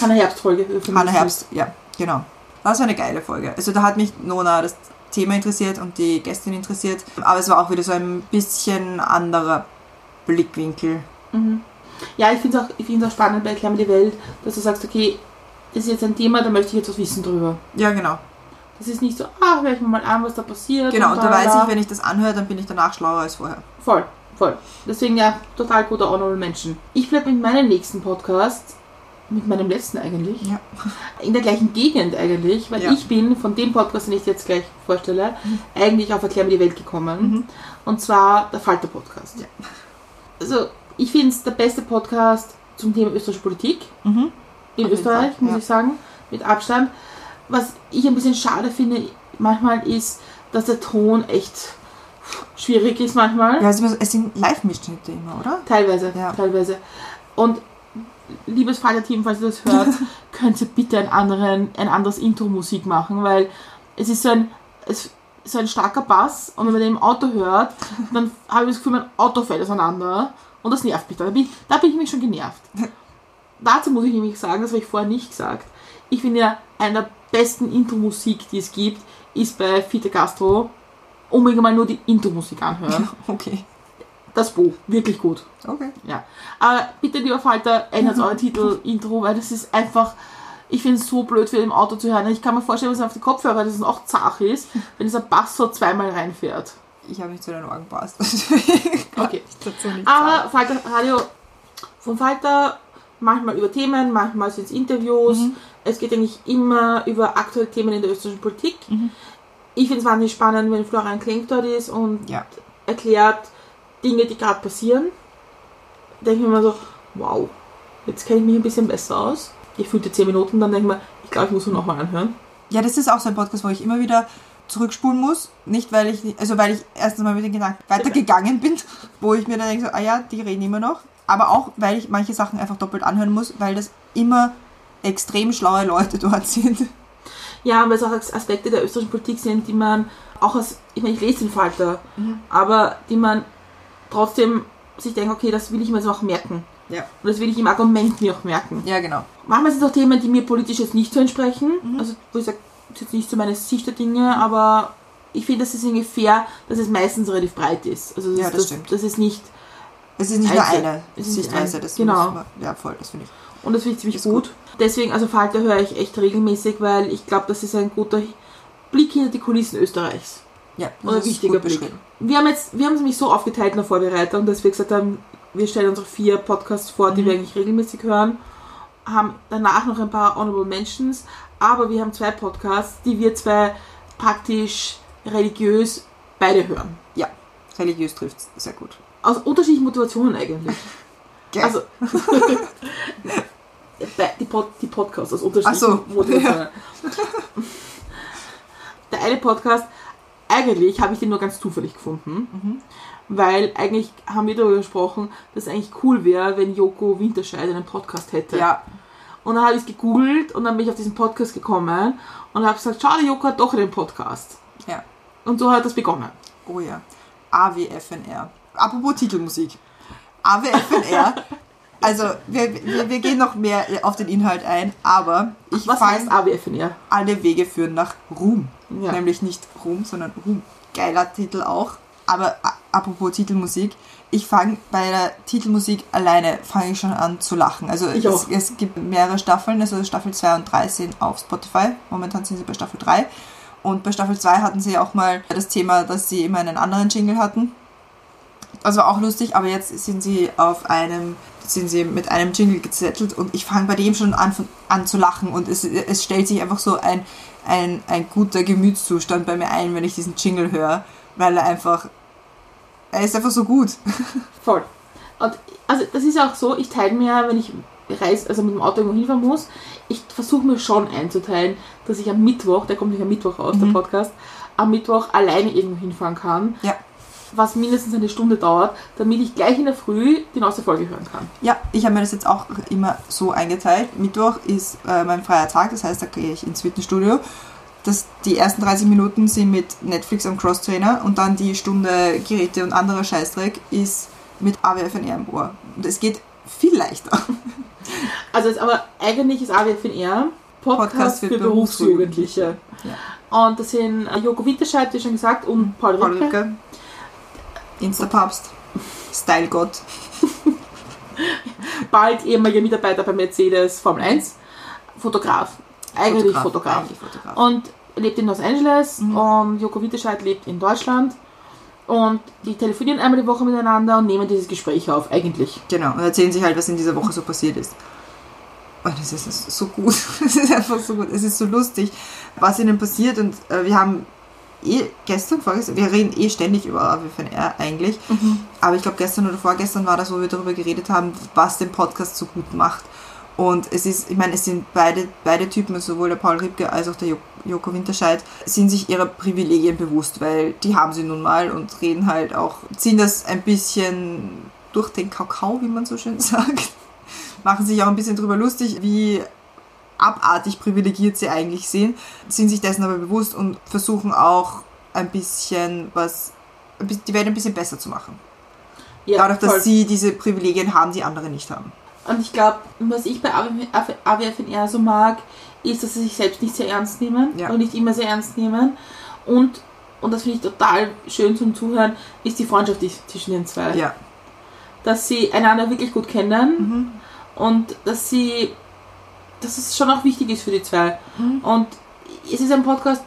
Hannah Herbst-Folge. Hannah Herbst, ja, genau. Das war eine geile Folge. Also da hat mich Nona das Thema interessiert und die Gästin interessiert. Aber es war auch wieder so ein bisschen anderer Blickwinkel. Ja, ich finde es auch, ich find's auch spannend bei mir die Welt, dass du sagst, okay, das ist jetzt ein Thema, da möchte ich jetzt was wissen drüber. Ja, genau. Das ist nicht so, ah, höre ich mir mal an, was da passiert. Genau, und da tralala. weiß ich, wenn ich das anhöre, dann bin ich danach schlauer als vorher. Voll, voll. Deswegen ja, total guter Honorable Menschen. Ich bleibe mit meinem nächsten Podcast, mit meinem letzten eigentlich, Ja. in der gleichen Gegend eigentlich, weil Ja. ich bin von dem Podcast, den ich jetzt gleich vorstelle, eigentlich auf Erklär mir die Welt gekommen. Mhm. Und zwar der Falter Podcast. Ja. Also, ich finde es der beste Podcast zum Thema österreichische Politik Mhm. in Auf Österreich, Fall, muss ich sagen, mit Abstand. Was ich ein bisschen schade finde, manchmal ist, dass der Ton echt schwierig ist manchmal. Ja, es sind Live-Mitschnitte immer, oder? Teilweise, Ja. teilweise. Und liebes Vaterteam, falls ihr das hört, könnt ihr bitte einen anderen, ein anderes Intro-Musik machen, weil es ist so ein, es, so ein starker Bass und wenn man den im Auto hört, dann habe ich das Gefühl, mein Auto fällt auseinander und das nervt mich. Da bin, da bin ich mich schon genervt. Dazu muss ich nämlich sagen, das habe ich vorher nicht gesagt. Ich finde ja, eine der besten Intro-Musik, die es gibt, ist bei Fite Castro. Unbedingt mal nur die Intro-Musik anhören. Okay. Das Buch, wirklich gut. Okay. Ja. Aber bitte, lieber Falter, ändert euer Titel-Intro, weil das ist einfach. Ich finde es so blöd für im Auto zu hören. Ich kann mir vorstellen, was auf die Kopfhörer, dass es auch zart ist, wenn dieser Bass so zweimal reinfährt. Ich habe nicht zu den Ohren gepasst. Okay. Aber Falter Radio vom Falter, manchmal über Themen, manchmal sind es Interviews. Es geht eigentlich immer über aktuelle Themen in der österreichischen Politik. Ich finde es wahnsinnig spannend, wenn Florian Klenk dort ist und Ja. erklärt Dinge, die gerade passieren. Denke ich mir immer so, wow, jetzt kenne ich mich ein bisschen besser aus. Ich fühlte 10 Minuten, dann denke ich mir, ich glaube, ich muss ihn nochmal anhören. Ja, das ist auch so ein Podcast, wo ich immer wieder zurückspulen muss. Nicht, weil ich, also weil ich erstens mal mit den Gedanken weitergegangen bin, wo ich mir dann denke, so, ah ja, die reden immer noch. Aber auch, weil ich manche Sachen einfach doppelt anhören muss, weil das immer extrem schlaue Leute dort sind. Ja, weil es auch Aspekte der österreichischen Politik sind, die man auch als, ich meine, ich lese den Falter, aber die man trotzdem sich denkt, okay, das will ich mir jetzt auch merken. Ja. Und das will ich im Argument mir auch merken. Ja, genau. Manchmal sind es auch Themen, die mir politisch jetzt nicht so entsprechen. Also, wo ich sage, das ist jetzt nicht so meine Sicht der Dinge, aber ich finde, das ist fair, dass es meistens relativ breit ist. Also, Ja, das das, stimmt. das ist nicht, Es ist nicht nur eine es ist nicht Sichtweise. ein- Das genau. muss ja, voll, das finde ich. und das finde ich ziemlich Ist gut. Deswegen, also Falter höre ich echt regelmäßig, weil ich glaube, das ist ein guter Blick hinter die Kulissen Österreichs. Ja, das Oder ist wichtiger Blick. Wir haben jetzt, wir haben es nämlich so aufgeteilt in der Vorbereitung, dass wir gesagt haben, wir stellen unsere vier Podcasts vor, die wir eigentlich regelmäßig hören, haben danach noch ein paar Honorable Mentions, aber wir haben zwei Podcasts, die wir zwei praktisch religiös beide hören. Ja, religiös trifft es sehr gut. Aus unterschiedlichen Motivationen eigentlich. Gell? Also, die, Pod, die Podcasts aus unterschiedlichen so. Motivationen. Der eine Podcast, eigentlich habe ich den nur ganz zufällig gefunden, weil eigentlich haben wir darüber gesprochen, dass es eigentlich cool wäre, wenn Joko Winterscheid einen Podcast hätte. ja, Und dann habe ich es gegoogelt und dann bin ich auf diesen Podcast gekommen und habe gesagt, schau, der Joko hat doch einen Podcast. ja. Und so hat das begonnen. Oh ja. AWFNR. Apropos Titelmusik. AWFNR. Also, wir, wir, wir gehen noch mehr auf den Inhalt ein, aber ich Was heißt fand, AWFNR? alle Wege führen nach Ruhm. Ja. Nämlich nicht Ruhm, sondern Ruhm. Geiler Titel auch. Aber apropos Titelmusik, ich fange bei der Titelmusik alleine fange ich schon an zu lachen. Also es, es gibt mehrere Staffeln, also Staffel 2 und 3 sind auf Spotify. Momentan sind sie bei Staffel 3. Und bei Staffel 2 hatten sie auch mal das Thema, dass sie immer einen anderen Jingle hatten. Also auch lustig, aber jetzt sind sie auf einem, sind sie mit einem Jingle gezettelt und ich fange bei dem schon an, an zu lachen und es, es stellt sich einfach so ein, ein, ein guter Gemütszustand bei mir ein, wenn ich diesen Jingle höre, weil er einfach, er ist einfach so gut. Voll. Und also das ist auch so, ich teile mir, wenn ich reise, also mit dem Auto irgendwo hinfahren muss, ich versuche mir schon einzuteilen, dass ich am Mittwoch, der kommt nicht am Mittwoch raus, der Podcast, am Mittwoch alleine irgendwo hinfahren kann, Ja. Was mindestens eine Stunde dauert, damit ich gleich in der Früh die neueste Folge hören kann. Ja, ich habe mir das jetzt auch immer so eingeteilt. Mittwoch ist äh, mein freier Tag, das heißt, da gehe ich ins Fitnessstudio. Das, die ersten 30 Minuten sind mit Netflix am Crosstrainer und dann die Stunde Geräte und anderer Scheißdreck ist mit AWFNR im Ohr. Und es geht viel leichter. Also ist aber eigentlich ist AWFNR Podcast, Podcast für, für Berufsjugendliche. Und das sind äh, Joko Winterscheid, wie schon gesagt, und Paul Paul Ripke. Instapapst, Stylegott. bald ehemaliger Mitarbeiter bei Mercedes Formel 1, Fotograf. Eigentlich Fotograf. Eigentlich Fotograf. Und lebt in Los Angeles und Joko Winterscheid lebt in Deutschland. Und die telefonieren einmal die Woche miteinander und nehmen dieses Gespräch auf, eigentlich. Genau, und erzählen sich halt, was in dieser Woche so passiert ist. Und es ist so gut. Es ist einfach so gut. Es ist so lustig, was ihnen passiert. Und äh, wir haben eh gestern, vorgestern, wir reden eh ständig über AWFNR eigentlich. Aber ich glaube, gestern oder vorgestern war das, wo wir darüber geredet haben, was den Podcast so gut macht. Und es ist, ich meine, es sind beide, beide Typen, sowohl der Paul Ripke als auch der Jo- Joko Winterscheid, sind sich ihrer Privilegien bewusst, weil die haben sie nun mal und reden halt auch, ziehen das ein bisschen durch den Kakao, wie man so schön sagt. Machen sich auch ein bisschen drüber lustig, wie abartig privilegiert sie eigentlich sind, sind sich dessen aber bewusst und versuchen auch ein bisschen was, die Welt ein bisschen besser zu machen. Ja, Dadurch, dass voll. sie diese Privilegien haben, die andere nicht haben. Und ich glaube, was ich bei AWFNR so mag, ist, dass sie sich selbst nicht sehr ernst nehmen Ja. und nicht immer sehr ernst nehmen. Und, und das finde ich total schön zum Zuhören, ist die Freundschaft zwischen den zwei. Ja. Dass sie einander wirklich gut kennen Mhm. und dass sie, dass es schon auch wichtig ist für die zwei. Mhm. Und es ist ein Podcast,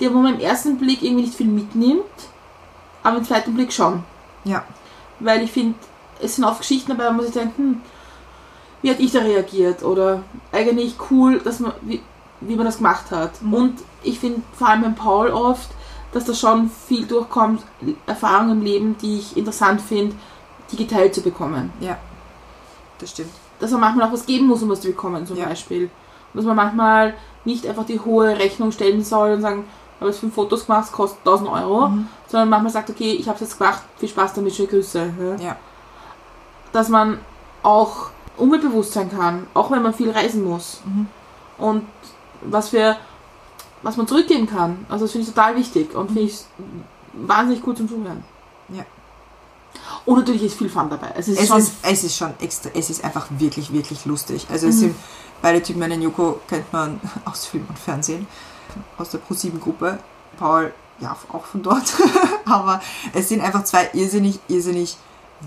der, wo man im ersten Blick irgendwie nicht viel mitnimmt, aber im zweiten Blick schon. Ja. Weil ich finde, es sind oft Geschichten dabei, wo man sich denkt, hm, wie hat ich da reagiert? Oder eigentlich cool, dass man, wie, wie man das gemacht hat. Mhm. Und ich finde vor allem beim Paul oft, dass da schon viel durchkommt, Erfahrungen im Leben, die ich interessant finde, die geteilt zu bekommen. Ja. Das stimmt. Dass man manchmal auch was geben muss, um was zu bekommen, zum Ja. Beispiel. Und dass man manchmal nicht einfach die hohe Rechnung stellen soll und sagen, ich habe jetzt fünf Fotos gemacht, es kostet 1000 Euro, Mhm. sondern manchmal sagt, okay, ich habe es jetzt gemacht, viel Spaß damit, schöne Grüße. Ja? Ja. Dass man auch umweltbewusst sein kann, auch wenn man viel reisen muss. Mhm. Und was für was man zurückgeben kann. Also das finde ich total wichtig und finde ich wahnsinnig gut zum Zuhören. Ja. Und natürlich ist viel Fun dabei. Es ist Es schon ist, es ist schon extra, es ist einfach wirklich, wirklich lustig. Also es Mhm. sind beide Typen, den Joko kennt man aus Film und Fernsehen, aus der Pro7-Gruppe. Paul, ja, auch von dort. Aber es sind einfach zwei irrsinnig, irrsinnig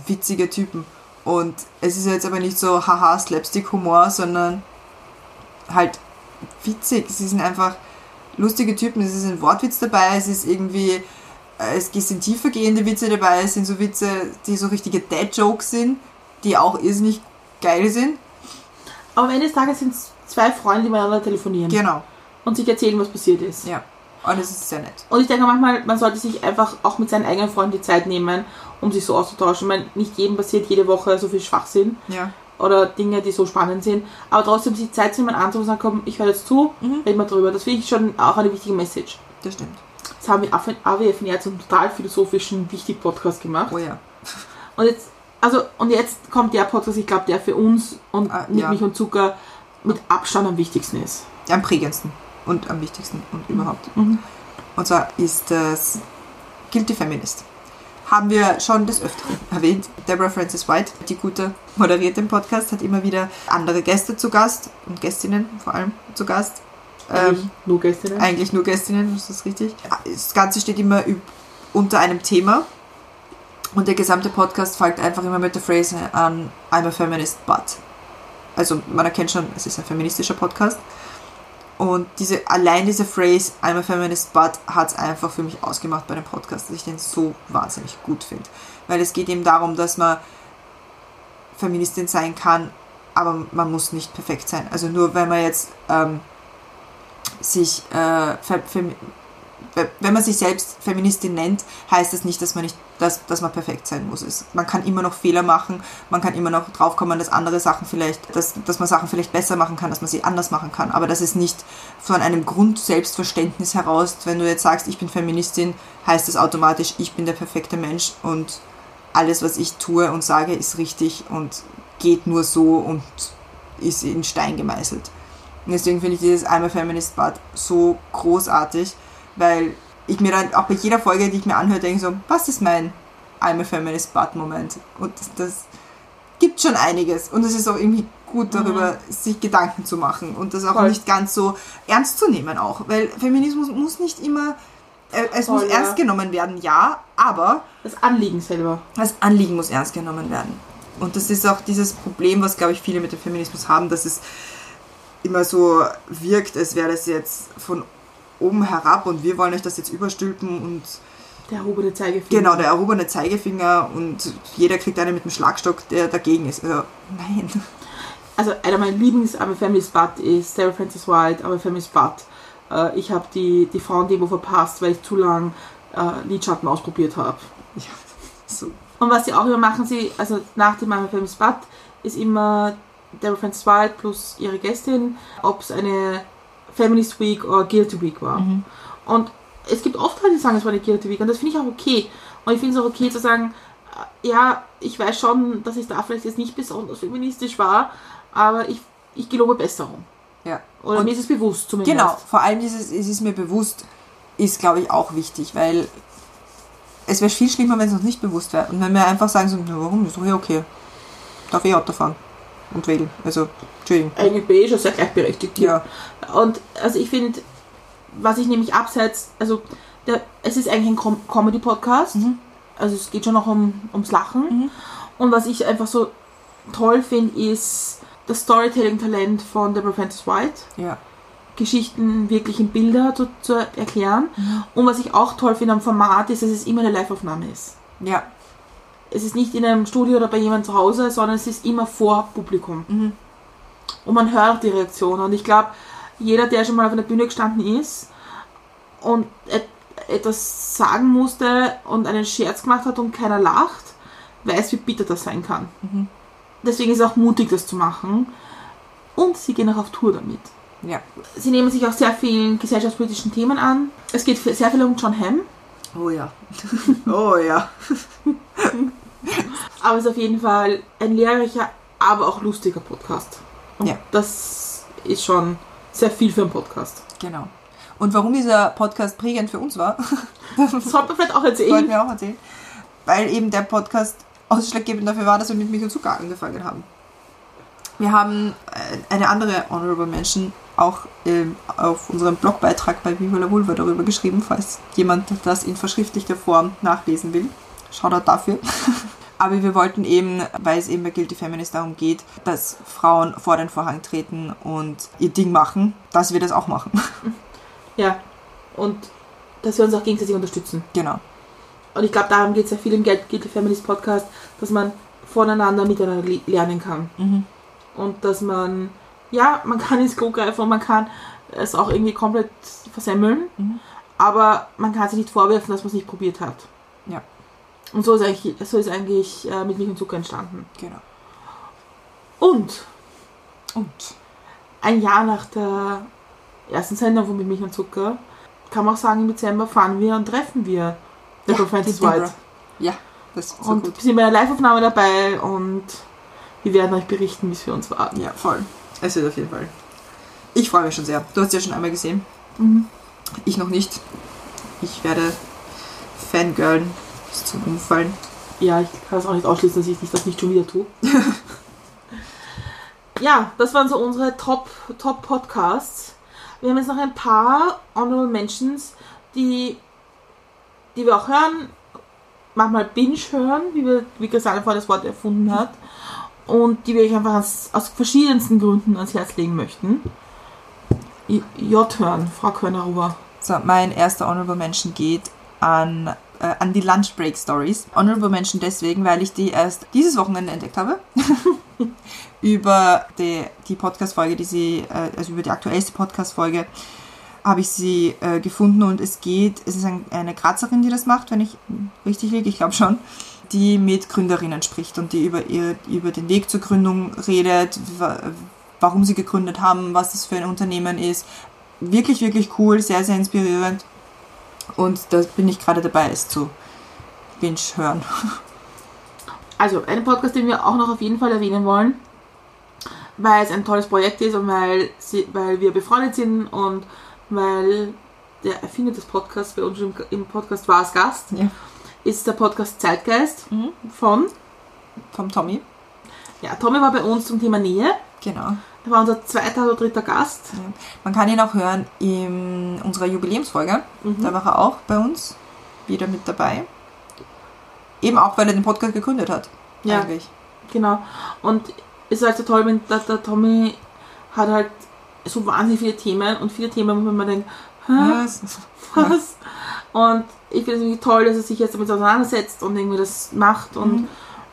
witzige Typen. Und es ist jetzt aber nicht so haha Slapstick-Humor, sondern halt witzig. Sie sind einfach lustige Typen. Es ist ein Wortwitz dabei, es ist irgendwie, es sind tiefergehende Witze dabei, es sind so Witze, die so richtige Dad-Jokes sind, die auch irrsinnig geil sind. Aber am Ende des Tages sind es zwei Freunde, die miteinander telefonieren Genau, und sich erzählen, was passiert ist. ja. Und es ist sehr nett. Und ich denke manchmal, man sollte sich einfach auch mit seinen eigenen Freunden die Zeit nehmen, um sich so auszutauschen. Ich meine, nicht jedem passiert jede Woche so viel Schwachsinn Ja, oder Dinge, die so spannend sind. Aber trotzdem sich Zeit zu nehmen, anzurufen und sagen, komm, ich höre jetzt zu, Mhm. reden wir drüber. Das finde ich schon auch eine wichtige Message. das stimmt. Das haben wir AWF ja zum total philosophischen, wichtigen Podcast gemacht. Oh ja. Und jetzt, also, und jetzt kommt der Podcast, ich glaube, der für uns und Ah, mit ja. Milch und Zucker mit Abstand am wichtigsten ist. Am prägendsten und am wichtigsten und überhaupt. Mhm. Und zwar ist das Guilty Feminist. Haben wir schon des Öfteren erwähnt. Deborah Francis White, die gute, moderiert den Podcast, hat immer wieder andere Gäste zu Gast und Gästinnen vor allem zu Gast. Eigentlich Ähm, nur Gäste. eigentlich nur Gästinnen, ist das richtig? Das Ganze steht immer unter einem Thema und der gesamte Podcast folgt einfach immer mit der Phrase an I'm a feminist but. Also man erkennt schon, es ist ein feministischer Podcast Und diese, allein diese Phrase, I'm a feminist, but hat es einfach für mich ausgemacht bei dem Podcast, dass ich den so wahnsinnig gut finde. Weil es geht eben darum, dass man Feministin sein kann, aber man muss nicht perfekt sein. Also nur wenn man jetzt ähm, sich, äh, wenn man sich selbst Feministin nennt, heißt das nicht, dass man nicht, dass, dass man perfekt sein muss. Es, man kann immer noch Fehler machen, man kann immer noch draufkommen, dass andere Sachen vielleicht, dass, dass man Sachen vielleicht besser machen kann, dass man sie anders machen kann. Aber das ist nicht von einem Grundselbstverständnis heraus, wenn du jetzt sagst, ich bin Feministin, heißt das automatisch, ich bin der perfekte Mensch und alles, was ich tue und sage, ist richtig und geht nur so und ist in Stein gemeißelt. Und deswegen finde ich dieses I'm a Feminist But so großartig, weil ich mir dann auch bei jeder Folge, die ich mir anhöre, denke so, was ist mein I'm a Feminist But Moment? Und das gibt schon einiges. Und es ist auch irgendwie gut darüber, sich Gedanken zu machen und das auch Voll. nicht ganz so ernst zu nehmen auch. Weil Feminismus muss nicht immer, äh, es Voll, muss ja. ernst genommen werden, ja, aber Das Anliegen selber. das Anliegen muss ernst genommen werden. Und das ist auch dieses Problem, was, glaube ich, viele mit dem Feminismus haben, dass es immer so wirkt, als wäre das jetzt von oben herab und wir wollen euch das jetzt überstülpen und Der erhobene Zeigefinger. genau, der erhobene Zeigefinger und jeder kriegt einen mit dem Schlagstock, der dagegen ist. Also, nein. Also einer meiner Lieblings I'm a Feminist But ist Sarah Frances White, I'm a Feminist But. Äh, ich habe die, die Frauendemo verpasst, weil ich zu lang äh, Lidschatten ausprobiert habe. Ja, so. Und was sie auch immer machen, sie, also nach dem I'm a Feminist But ist immer Deborah Frances White plus ihre Gästin, ob es eine Feminist Week oder Guilty Week war. Und es gibt oft halt, die sagen, es war eine Guilty Week und das finde ich auch okay. Und ich finde es auch okay zu sagen, äh, ja, ich weiß schon, dass ich da vielleicht jetzt nicht besonders feministisch war, aber ich, ich gelobe Besserung. Ja. Oder Und- mir ist es bewusst zumindest. Genau, vor allem dieses, es ist mir bewusst, ist glaube ich auch wichtig, weil es wäre viel schlimmer, wenn es uns nicht bewusst wäre. Und wenn wir einfach sagen so, warum, ist doch eh okay. Darf eh Auto fahren und wählen. Also, Entschuldigung. Eigentlich bin ich schon sehr gleichberechtigt. Ja, Und also ich finde, was ich nämlich abseits, also der, es ist eigentlich ein Com Comedy-Podcast, Mhm. also es geht schon noch um, ums Lachen. Und was ich einfach so toll finde, ist das Storytelling-Talent von Deborah Frances White, ja, Geschichten wirklich in Bilder zu, zu erklären. Und was ich auch toll finde am Format ist, dass es immer eine Live-Aufnahme ist. ja, Es ist nicht in einem Studio oder bei jemandem zu Hause, sondern es ist immer vor Publikum. Mhm. Und man hört die Reaktion. Und ich glaube, jeder, der schon mal auf einer Bühne gestanden ist und et etwas sagen musste und einen Scherz gemacht hat und keiner lacht, weiß, wie bitter das sein kann. Mhm. Deswegen ist es auch mutig, das zu machen. Und sie gehen auch auf Tour damit. ja. Sie nehmen sich auch sehr vielen gesellschaftspolitischen Themen an. Es geht sehr viel um John Hamm. Oh ja. oh ja. Aber es ist auf jeden Fall ein lehrreicher, aber auch lustiger Podcast. Und Ja. das ist schon sehr viel für einen Podcast. Genau. Und warum dieser Podcast prägend für uns war, Das sollte man vielleicht auch wollten erzählen. wir auch erzählen. Weil eben der Podcast ausschlaggebend dafür war, dass wir mit Milch und Zucker angefangen haben. Wir haben äh, eine andere Honorable Mention auch ähm, auf unserem Blogbeitrag bei Viva la Vulva darüber geschrieben, falls jemand das in verschriftlichter Form nachlesen will. Shoutout dafür. Aber wir wollten eben, weil es eben bei Guilty Feminist darum geht, dass Frauen vor den Vorhang treten und ihr Ding machen, dass wir das auch machen. Ja. Und dass wir uns auch gegenseitig unterstützen. genau. Und ich glaube, darum geht es ja viel im Guilty Feminist Podcast, dass man voneinander miteinander le- lernen kann. Mhm. Und dass man, ja, man kann ins Klo greifen und man kann es auch irgendwie komplett versemmeln. Mhm. Aber man kann sich nicht vorwerfen, dass man es nicht probiert hat. Ja. Und so ist eigentlich, so ist eigentlich äh, mit Milch und Zucker entstanden. Genau. Und Und ein Jahr nach der ersten Sendung von Mit Milch und Zucker, kann man auch sagen, im Dezember fahren wir und treffen wir Deborah Francis die Deborah. White. Ja, das ist so und gut. wir sind bei einer Live-Aufnahme dabei und wir werden euch berichten, wie es für uns war. Ja, voll. Es wird auf jeden Fall. Ich freue mich schon sehr. Du hast ja schon einmal gesehen. Mhm. Ich noch nicht. Ich werde Fangirlen bis zum Umfallen. Ja, ich kann es auch nicht ausschließen, dass ich das nicht schon wieder tue. ja, das waren so unsere Top, Top Podcasts. Wir haben jetzt noch ein paar Honorable Mentions, die, die wir auch hören, manchmal binge hören, wie, wir, wie Christiane vorher das Wort erfunden hat, und die wir euch einfach aus, aus verschiedensten Gründen ans Herz legen möchten. J- J-Turn, Frau Körner-Ruhr. So, mein erster Honorable Mention geht an, äh, an die Lunch Break Stories. Honorable Mention deswegen, weil ich die erst dieses Wochenende entdeckt habe. über die, die Podcast-Folge, die sie, äh, also über die aktuellste Podcast-Folge, habe ich sie äh, gefunden und es geht, es ist ein, eine Grazerin, die das macht, wenn ich richtig liege, ich glaube schon, die mit Gründerinnen spricht und die über, ihr, über den Weg zur Gründung redet, wa- warum sie gegründet haben, was das für ein Unternehmen ist. Wirklich, wirklich cool, sehr, sehr inspirierend. Und da bin ich gerade dabei, es zu binge hören. Also, ein Podcast, den wir auch noch auf jeden Fall erwähnen wollen, weil es ein tolles Projekt ist und weil, sie, weil wir befreundet sind und weil der Erfinder des Podcasts bei uns im, im Podcast war als Gast, Ja. Ist der Podcast Zeitgeist von, Vom Tommy. ja, Tommy war bei uns zum Thema Nähe. Genau. Er war unser zweiter oder dritter Gast. Ja. Man kann ihn auch hören in unserer Jubiläumsfolge. Da war er auch bei uns wieder mit dabei. Eben auch, weil er den Podcast gegründet hat. Ja. Eigentlich. Genau. Und es ist halt so toll, wenn der, der Tommy hat halt so wahnsinnig viele Themen und viele Themen, wo man denkt, Was? was? Und ich finde es irgendwie toll, dass er sich jetzt damit auseinandersetzt und irgendwie das macht. Und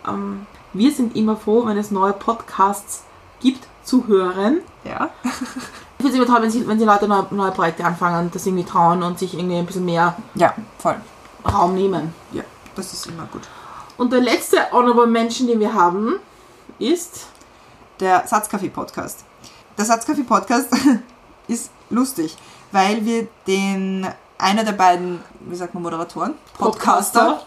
ähm, wir sind immer froh, wenn es neue Podcasts gibt zu hören. Ja. Ich finde es immer toll, wenn sie, wenn sie Leute neue, neue Projekte anfangen, das irgendwie trauen und sich irgendwie ein bisschen mehr Ja, voll. Raum nehmen. Ja, das ist immer gut. Und der letzte Honorable Mention, den wir haben, ist Der Satzkaffee-Podcast. Der Satzkaffee-Podcast ist lustig, weil wir den, einer der beiden, wie sagt man, Moderatoren? Podcaster.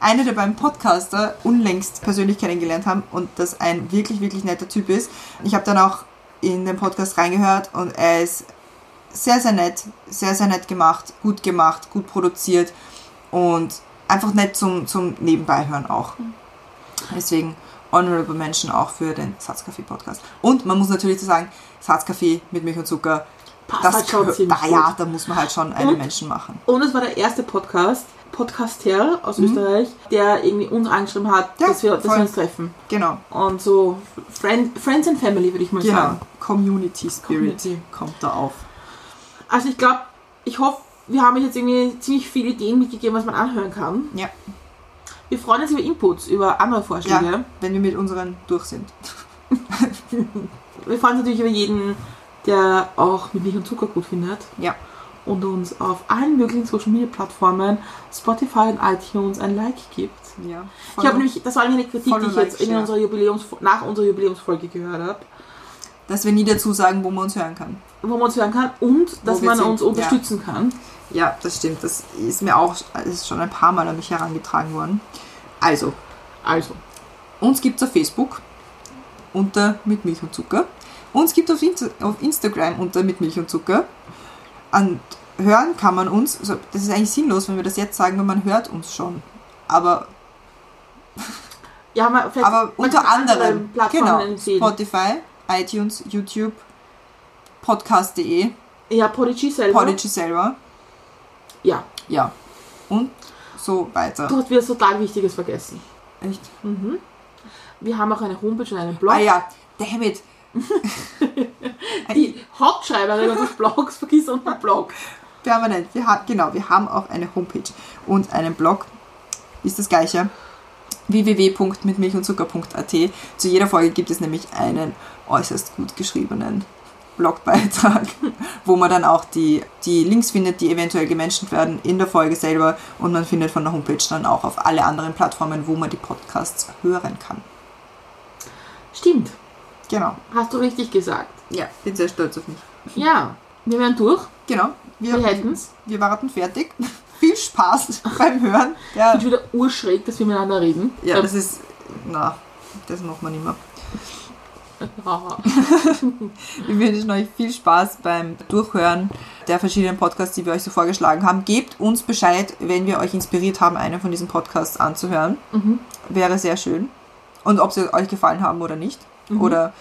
einer der beiden Podcaster unlängst persönlich kennengelernt haben und das ein wirklich, wirklich netter Typ ist. Ich habe dann auch in den Podcast reingehört und er ist sehr, sehr nett, sehr, sehr nett gemacht, gut gemacht, gut produziert und einfach nett zum, zum Nebenbeihören auch. Deswegen Honorable Mention auch für den Satzkaffee-Podcast. Und man muss natürlich so sagen, Satzkaffee mit Milch und Zucker, Passt das halt schon ziemlich da, ja, gut. da muss man halt schon einen Und- Menschen machen. Und es war der erste Podcast, Podcaster aus Österreich, der irgendwie uns angeschrieben hat, Mhm. Ja, dass, wir, dass wir uns treffen. Genau, Und so Friend, Friends and Family, würde ich mal genau. sagen. Community Spirit Community. kommt da auf. Also ich glaube, ich hoffe, wir haben euch jetzt irgendwie ziemlich viele Ideen mitgegeben, was man anhören kann. Ja. Wir freuen uns über Inputs, über andere Vorschläge. Ja, wenn wir mit unseren durch sind. Wir freuen uns natürlich über jeden, der auch mit Milch und Zucker gut findet. Ja. Und uns auf allen möglichen Social Media Plattformen, Spotify und iTunes ein Like gibt. Ja. Ich habe nämlich, das war eine Kritik, die ich jetzt like, in unserer Jubiläums, nach unserer Jubiläumsfolge gehört habe, Dass wir nie dazu sagen, wo man uns hören kann. wo man uns hören kann und dass wir man sind, uns ja. unterstützen kann. Ja, das stimmt. Das ist mir auch ist schon ein paar Mal an mich herangetragen worden. Also, Also, uns gibt es auf Facebook unter mit Milch und Zucker. Uns gibt es auf, Insta auf Instagram unter mit Milch und Zucker. Und hören kann man uns, also das ist eigentlich sinnlos, wenn wir das jetzt sagen, weil man hört uns schon. Aber, ja, man, aber unter anderem, Plattformen genau, empfehlen. Spotify, iTunes, YouTube, podcast.de, ja, Podigy selber. Podigy selber. Ja, Ja. Und so weiter. du hast wieder so total Wichtiges vergessen. Echt? Mhm. Wir haben auch eine Homepage und einen Blog. Ah ja, damn it. Die Hauptschreiberin unseres Blogs vergisst unseren Blog. Permanent. Wir haben, genau, wir haben auch eine Homepage und einen Blog. Ist das gleiche. www.mitmilchundzucker.at. Zu jeder Folge gibt es nämlich einen äußerst gut geschriebenen Blogbeitrag, wo man dann auch die, die Links findet, die eventuell gemenschent werden in der Folge selber und man findet von der Homepage dann auch auf alle anderen Plattformen, wo man die Podcasts hören kann. Stimmt, Genau. hast du richtig gesagt. Ja, bin sehr stolz auf mich. Ja, wir wären durch. Genau. Wir, Wir hätten's. wir warten fertig. Viel Spaß beim Hören. Ja, Ich bin wieder urschräg, dass wir miteinander reden. ja Ähm, das ist. Na, das macht man immer. Wir wünschen euch viel Spaß beim Durchhören der verschiedenen Podcasts, die wir euch so vorgeschlagen haben. Gebt uns Bescheid, wenn wir euch inspiriert haben, einen von diesen Podcasts anzuhören. Mhm. Wäre sehr schön. Und ob sie euch gefallen haben oder nicht. Mhm. Oder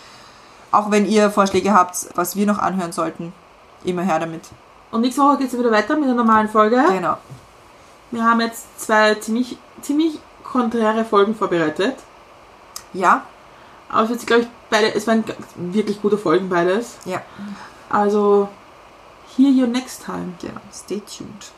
auch wenn ihr Vorschläge habt, was wir noch anhören sollten, immer her damit. Und nächste Woche geht es wieder weiter mit einer normalen Folge. Genau. Wir haben jetzt zwei ziemlich, ziemlich konträre Folgen vorbereitet. Ja, Aber es wird, glaube ich, beide, es waren wirklich gute Folgen beides. ja. Also Hear you next time. Genau, stay tuned.